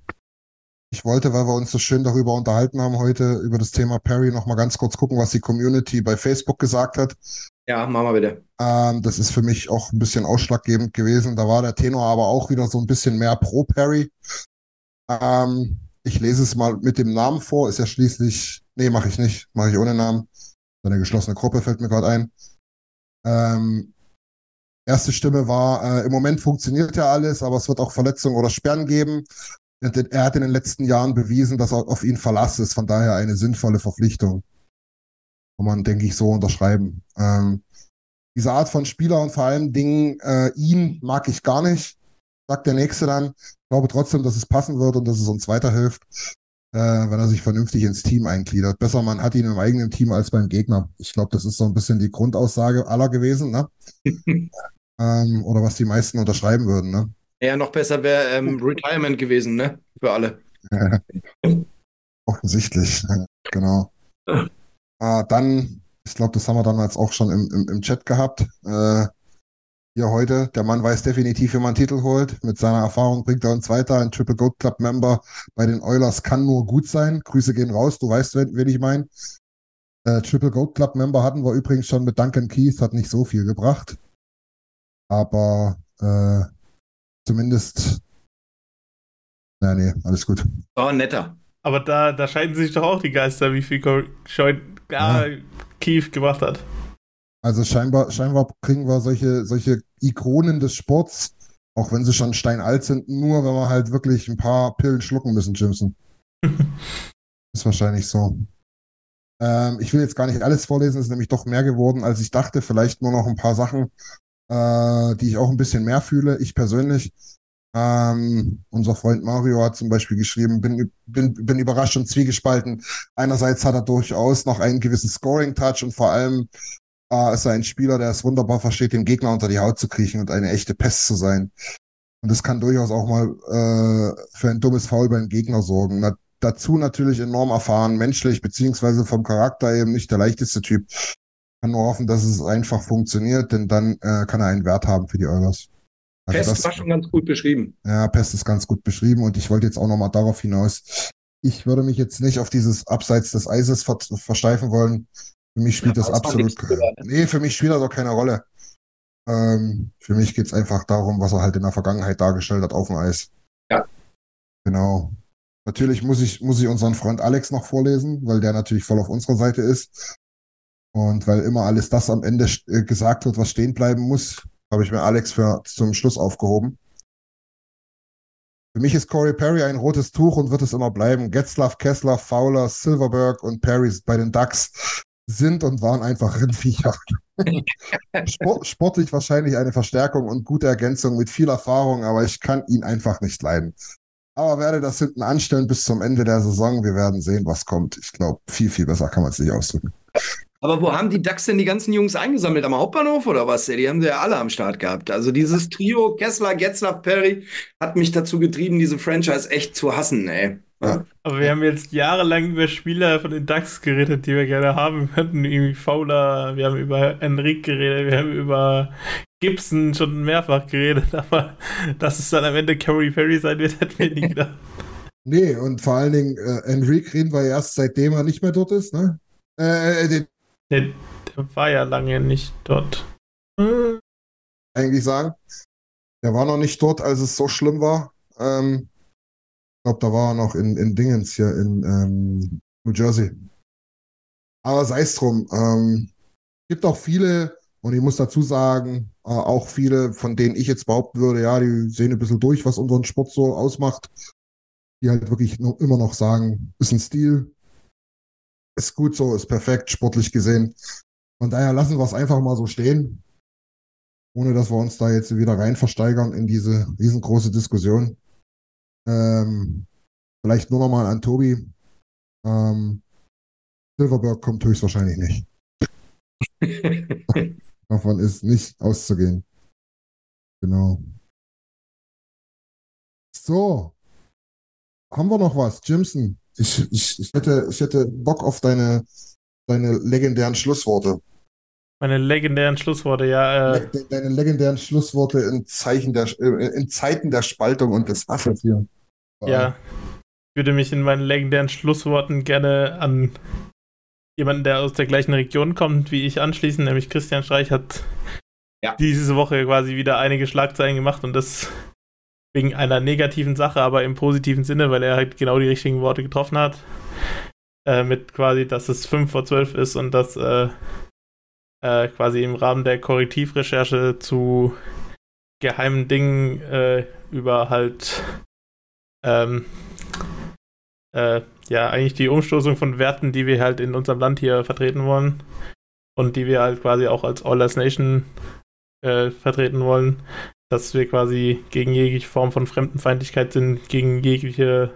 ich wollte, weil wir uns so schön darüber unterhalten haben heute, über das Thema Perry, noch mal ganz kurz gucken, was die Community bei Facebook gesagt hat. Ja, machen wir bitte. Ähm, das ist für mich auch ein bisschen ausschlaggebend gewesen. Da war der Tenor aber auch wieder so ein bisschen mehr pro Perry. Ähm, ich lese es mal mit dem Namen vor. Ist ja schließlich, nee, mache ich nicht, mache ich ohne Namen. Eine geschlossene Gruppe fällt mir gerade ein. Ähm, erste Stimme war, äh, im Moment funktioniert ja alles, aber es wird auch Verletzungen oder Sperren geben. Er hat in den letzten Jahren bewiesen, dass er auf ihn Verlass ist. Von daher eine sinnvolle Verpflichtung. Kann man, denke ich, so unterschreiben. Ähm, diese Art von Spieler und vor allem Dingen, äh, ihn mag ich gar nicht, sagt der Nächste dann. Ich glaube trotzdem, dass es passen wird und dass es uns weiterhilft, äh, wenn er sich vernünftig ins Team eingliedert. Besser, man hat ihn im eigenen Team als beim Gegner. Ich glaube, das ist so ein bisschen die Grundaussage aller gewesen, ne? *laughs* ähm, oder was die meisten unterschreiben würden, ne? Ja, noch besser wäre ähm, Retirement gewesen, ne? Für alle. *laughs* Offensichtlich, genau. Äh, *laughs* dann, ich glaube, das haben wir damals auch schon im, im, im Chat gehabt. Äh, hier heute, der Mann weiß definitiv, wie man einen Titel holt. Mit seiner Erfahrung bringt er uns weiter. Ein Triple Gold Club Member bei den Oilers kann nur gut sein. Grüße gehen raus, du weißt, wen, wen ich meine. Äh, Triple Gold Club Member hatten wir übrigens schon mit Duncan Keith, hat nicht so viel gebracht. Aber äh, zumindest. Na, nee, alles gut. War netter. Aber da, da scheiden sich doch auch die Geister, wie viel Cor- Scheun ah, Keith gemacht hat. Also scheinbar, scheinbar kriegen wir solche, solche Ikonen des Sports, auch wenn sie schon steinalt sind, nur wenn wir halt wirklich ein paar Pillen schlucken müssen, Jimson. *laughs* Ist wahrscheinlich so. Ähm, ich will jetzt gar nicht alles vorlesen, ist nämlich doch mehr geworden, als ich dachte. Vielleicht nur noch ein paar Sachen, äh, die ich auch ein bisschen mehr fühle. Ich persönlich. Ähm, unser Freund Mario hat zum Beispiel geschrieben, bin, bin, bin überrascht und zwiegespalten. Einerseits hat er durchaus noch einen gewissen Scoring-Touch und vor allem äh, ist er ein Spieler, der es wunderbar versteht, dem Gegner unter die Haut zu kriechen und eine echte Pest zu sein. Und das kann durchaus auch mal äh, für ein dummes Foul beim Gegner sorgen. Na, dazu natürlich enorm erfahren, menschlich beziehungsweise vom Charakter eben nicht der leichteste Typ. Kann nur hoffen, dass es einfach funktioniert, denn dann äh, kann er einen Wert haben für die Oilers. Also Pest das- war schon ganz gut beschrieben. ja, Pest ist ganz gut beschrieben und ich wollte jetzt auch nochmal darauf hinaus. Ich würde mich jetzt nicht auf dieses Abseits des Eises ver versteifen wollen. Für mich spielt Ja, das absolut. drüber, ne? Nee, für mich spielt das auch keine Rolle. Ähm, für mich geht's einfach darum, was er halt in der Vergangenheit dargestellt hat auf dem Eis. Ja. Genau. Natürlich muss ich, muss ich unseren Freund Alex noch vorlesen, weil der natürlich voll auf unserer Seite ist. Und weil immer alles das am Ende äh, gesagt wird, was stehen bleiben muss, habe ich mir Alex für zum Schluss aufgehoben. Für mich ist Corey Perry ein rotes Tuch und wird es immer bleiben. Getzlaff, Kessler, Fowler, Silverberg und Perry bei den Ducks sind und waren einfach Rindviecher. *laughs* Sport, sportlich wahrscheinlich eine Verstärkung und gute Ergänzung mit viel Erfahrung, aber ich kann ihn einfach nicht leiden. Aber werde das hinten anstellen bis zum Ende der Saison. Wir werden sehen, was kommt. Ich glaube, viel, viel besser kann man es nicht ausdrücken. Aber wo haben die Ducks denn die ganzen Jungs eingesammelt? Am Hauptbahnhof oder was? Die haben sie ja alle am Start gehabt. Also dieses Trio, Kessler, Getzlaff, Perry, hat mich dazu getrieben, diese Franchise echt zu hassen, ey. Ja. Aber wir haben jetzt jahrelang über Spieler von den Ducks geredet, die wir gerne haben könnten. Irgendwie Fowler, wir haben über Enrique geredet, wir haben über Gibson schon mehrfach geredet, *laughs* aber dass es dann am Ende Corey Perry sein wird, hätten wir nie *laughs* gedacht. Nee, und vor allen Dingen, äh, Enrique reden wir erst seitdem er nicht mehr dort ist, ne? Äh, äh den der, der, war ja lange nicht dort. Hm. Eigentlich sagen. Der war noch nicht dort, als es so schlimm war. Ähm, glaube, da war er noch in, in Dingens hier in ähm, New Jersey. Aber sei es drum. Ähm, gibt auch viele, und ich muss dazu sagen, äh, auch viele, von denen ich jetzt behaupten würde, ja, die sehen ein bisschen durch, was unseren Sport so ausmacht, die halt wirklich noch, immer noch sagen, ist ein Stil, ist gut so, ist perfekt, sportlich gesehen. Von daher lassen wir es einfach mal so stehen, ohne dass wir uns da jetzt wieder rein versteigern in diese riesengroße Diskussion. Ähm, vielleicht nur noch mal an Tobi. Ähm, Silverberg kommt höchstwahrscheinlich nicht. *laughs* Davon ist nicht auszugehen. Genau. So. Haben wir noch was? Jimson, ich, ich, ich, hätte, ich hätte Bock auf deine, deine legendären Schlussworte. Meine legendären Schlussworte, ja. Äh, deine legendären Schlussworte in, Zeichen der, in Zeiten der Spaltung und des Hasses hier. Ja. Ich würde mich in meinen legendären Schlussworten gerne an jemanden, der aus der gleichen Region kommt wie ich, anschließen, nämlich Christian Streich hat ja. diese Woche quasi wieder einige Schlagzeilen gemacht und das wegen einer negativen Sache, aber im positiven Sinne, weil er halt genau die richtigen Worte getroffen hat. Äh, mit quasi, dass es 5 vor 12 ist und dass äh, äh, quasi im Rahmen der Korrektivrecherche zu geheimen Dingen äh, über halt ähm, äh, ja eigentlich die Umstoßung von Werten, die wir halt in unserem Land hier vertreten wollen und die wir halt quasi auch als All as Nation äh, vertreten wollen, dass wir quasi gegen jegliche Form von Fremdenfeindlichkeit sind, gegen jegliche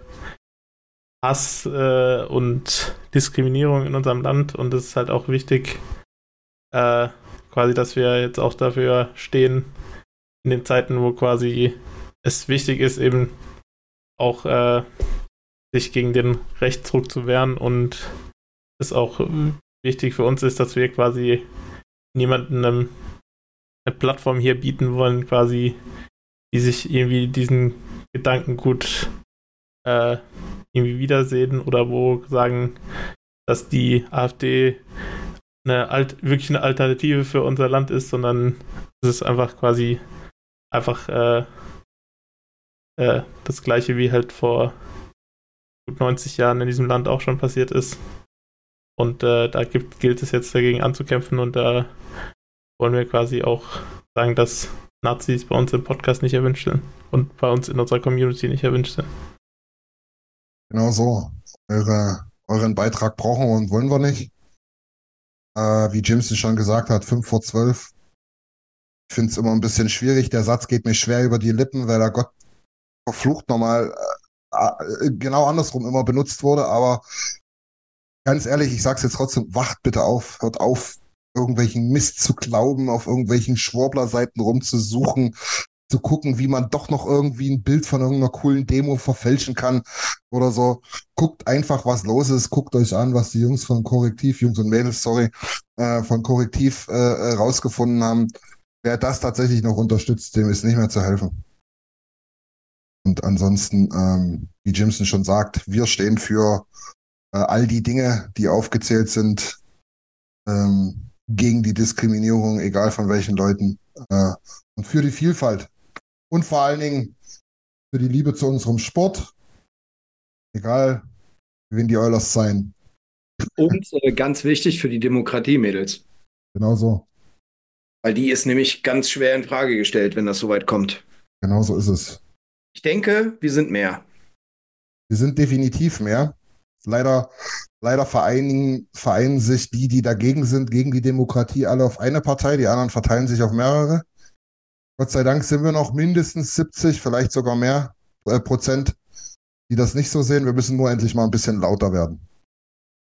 Hass äh, und Diskriminierung in unserem Land. Und es ist halt auch wichtig, äh, quasi, dass wir jetzt auch dafür stehen, in den Zeiten, wo quasi es wichtig ist, eben auch äh, sich gegen den Rechtsdruck zu wehren und es auch wichtig für uns ist, dass wir quasi niemanden eine Plattform hier bieten wollen, quasi, die sich irgendwie diesen Gedanken gut äh, irgendwie wiedersehen oder wo sagen, dass die AfD eine Alt wirklich eine Alternative für unser Land ist, sondern es ist einfach quasi einfach äh, äh, das gleiche wie halt vor gut 90 Jahren in diesem Land auch schon passiert ist. Und äh, da gibt, gilt es jetzt dagegen anzukämpfen und da wollen wir quasi auch sagen, dass Nazis bei uns im Podcast nicht erwünscht sind und bei uns in unserer Community nicht erwünscht sind. Genau so. Eure, euren Beitrag brauchen und wollen wir nicht. Äh, wie Jimson schon gesagt hat, 5 vor 12. Ich finde es immer ein bisschen schwierig. Der Satz geht mir schwer über die Lippen, weil er Gott verflucht nochmal äh, äh, genau andersrum immer benutzt wurde. Aber ganz ehrlich, ich sag's jetzt trotzdem, wacht bitte auf, hört auf, irgendwelchen Mist zu glauben, auf irgendwelchen Schwurbler-Seiten rumzusuchen, zu gucken, wie man doch noch irgendwie ein Bild von irgendeiner coolen Demo verfälschen kann oder so. Guckt einfach, was los ist. Guckt euch an, was die Jungs von Korrektiv, Jungs und Mädels, sorry, äh, von Korrektiv äh, äh, rausgefunden haben. Wer das tatsächlich noch unterstützt, dem ist nicht mehr zu helfen. Und ansonsten, ähm, wie Jimson schon sagt, wir stehen für äh, all die Dinge, die aufgezählt sind. Ähm, gegen die Diskriminierung, egal von welchen Leuten, äh, und für die Vielfalt. Und vor allen Dingen für die Liebe zu unserem Sport Egal, wen die Oilers sein. Und äh, ganz wichtig für die Demokratie, Mädels. Genau so. Weil die ist nämlich ganz schwer in Frage gestellt, wenn das soweit kommt. Genau so ist es. Ich denke, wir sind mehr. Wir sind definitiv mehr. Leider, leider vereinigen, vereinen sich die, die dagegen sind, gegen die Demokratie, alle auf eine Partei. Die anderen verteilen sich auf mehrere. Gott sei Dank sind wir noch mindestens 70, vielleicht sogar mehr äh, Prozent, die das nicht so sehen. Wir müssen nur endlich mal ein bisschen lauter werden.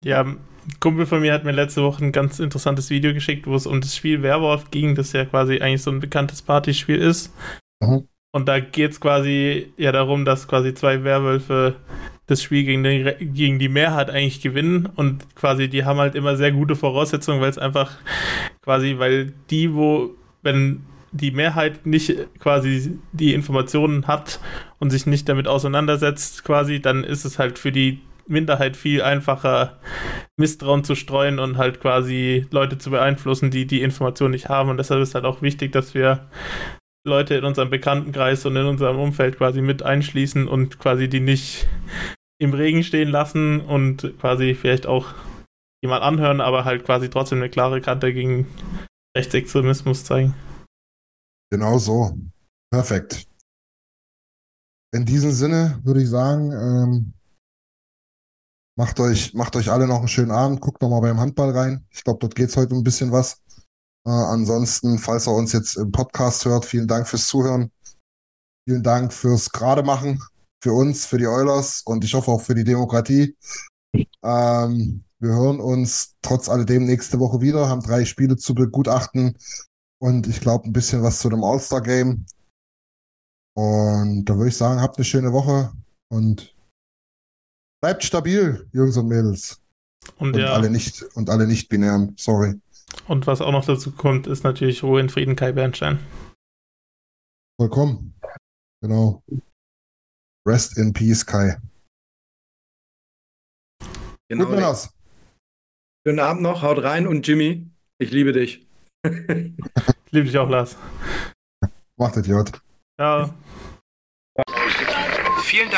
Ja, ein Kumpel von mir hat mir letzte Woche ein ganz interessantes Video geschickt, wo es um das Spiel Werwolf ging, das ja quasi eigentlich so ein bekanntes Partyspiel ist. Mhm. Und da geht es quasi ja darum, dass quasi zwei Werwölfe das Spiel gegen die, gegen die Mehrheit eigentlich gewinnen und quasi die haben halt immer sehr gute Voraussetzungen, weil es einfach quasi, weil die, wo, wenn die Mehrheit nicht quasi die Informationen hat und sich nicht damit auseinandersetzt, quasi, dann ist es halt für die Minderheit viel einfacher, Misstrauen zu streuen und halt quasi Leute zu beeinflussen, die die Informationen nicht haben. Und deshalb ist halt auch wichtig, dass wir Leute in unserem Bekanntenkreis und in unserem Umfeld quasi mit einschließen und quasi die nicht im Regen stehen lassen und quasi vielleicht auch jemand anhören, aber halt quasi trotzdem eine klare Kante gegen Rechtsextremismus zeigen. Genau so. Perfekt. In diesem Sinne würde ich sagen, ähm, macht, euch, macht euch alle noch einen schönen Abend. Guckt noch mal beim Handball rein. Ich glaube, dort geht es heute ein bisschen was. Äh, ansonsten, falls er uns jetzt im Podcast hört, vielen Dank fürs Zuhören. Vielen Dank fürs Grademachen, für uns, für die Oilers und ich hoffe auch für die Demokratie. Ähm, wir hören uns trotz alledem nächste Woche wieder, haben drei Spiele zu begutachten und ich glaube ein bisschen was zu dem All-Star-Game. Und da würde ich sagen, habt eine schöne Woche und bleibt stabil, Jungs und Mädels. Und, und ja. alle nicht und alle nicht binären, sorry. Und was auch noch dazu kommt, ist natürlich Ruhe in Frieden Kai Bernstein. Vollkommen. Genau. Rest in Peace, Kai. Genau. Gut, Männers. Schönen Abend noch, haut rein und Jimmy, ich liebe dich. *laughs* ich liebe dich auch, Lars. Macht es, J. Ciao.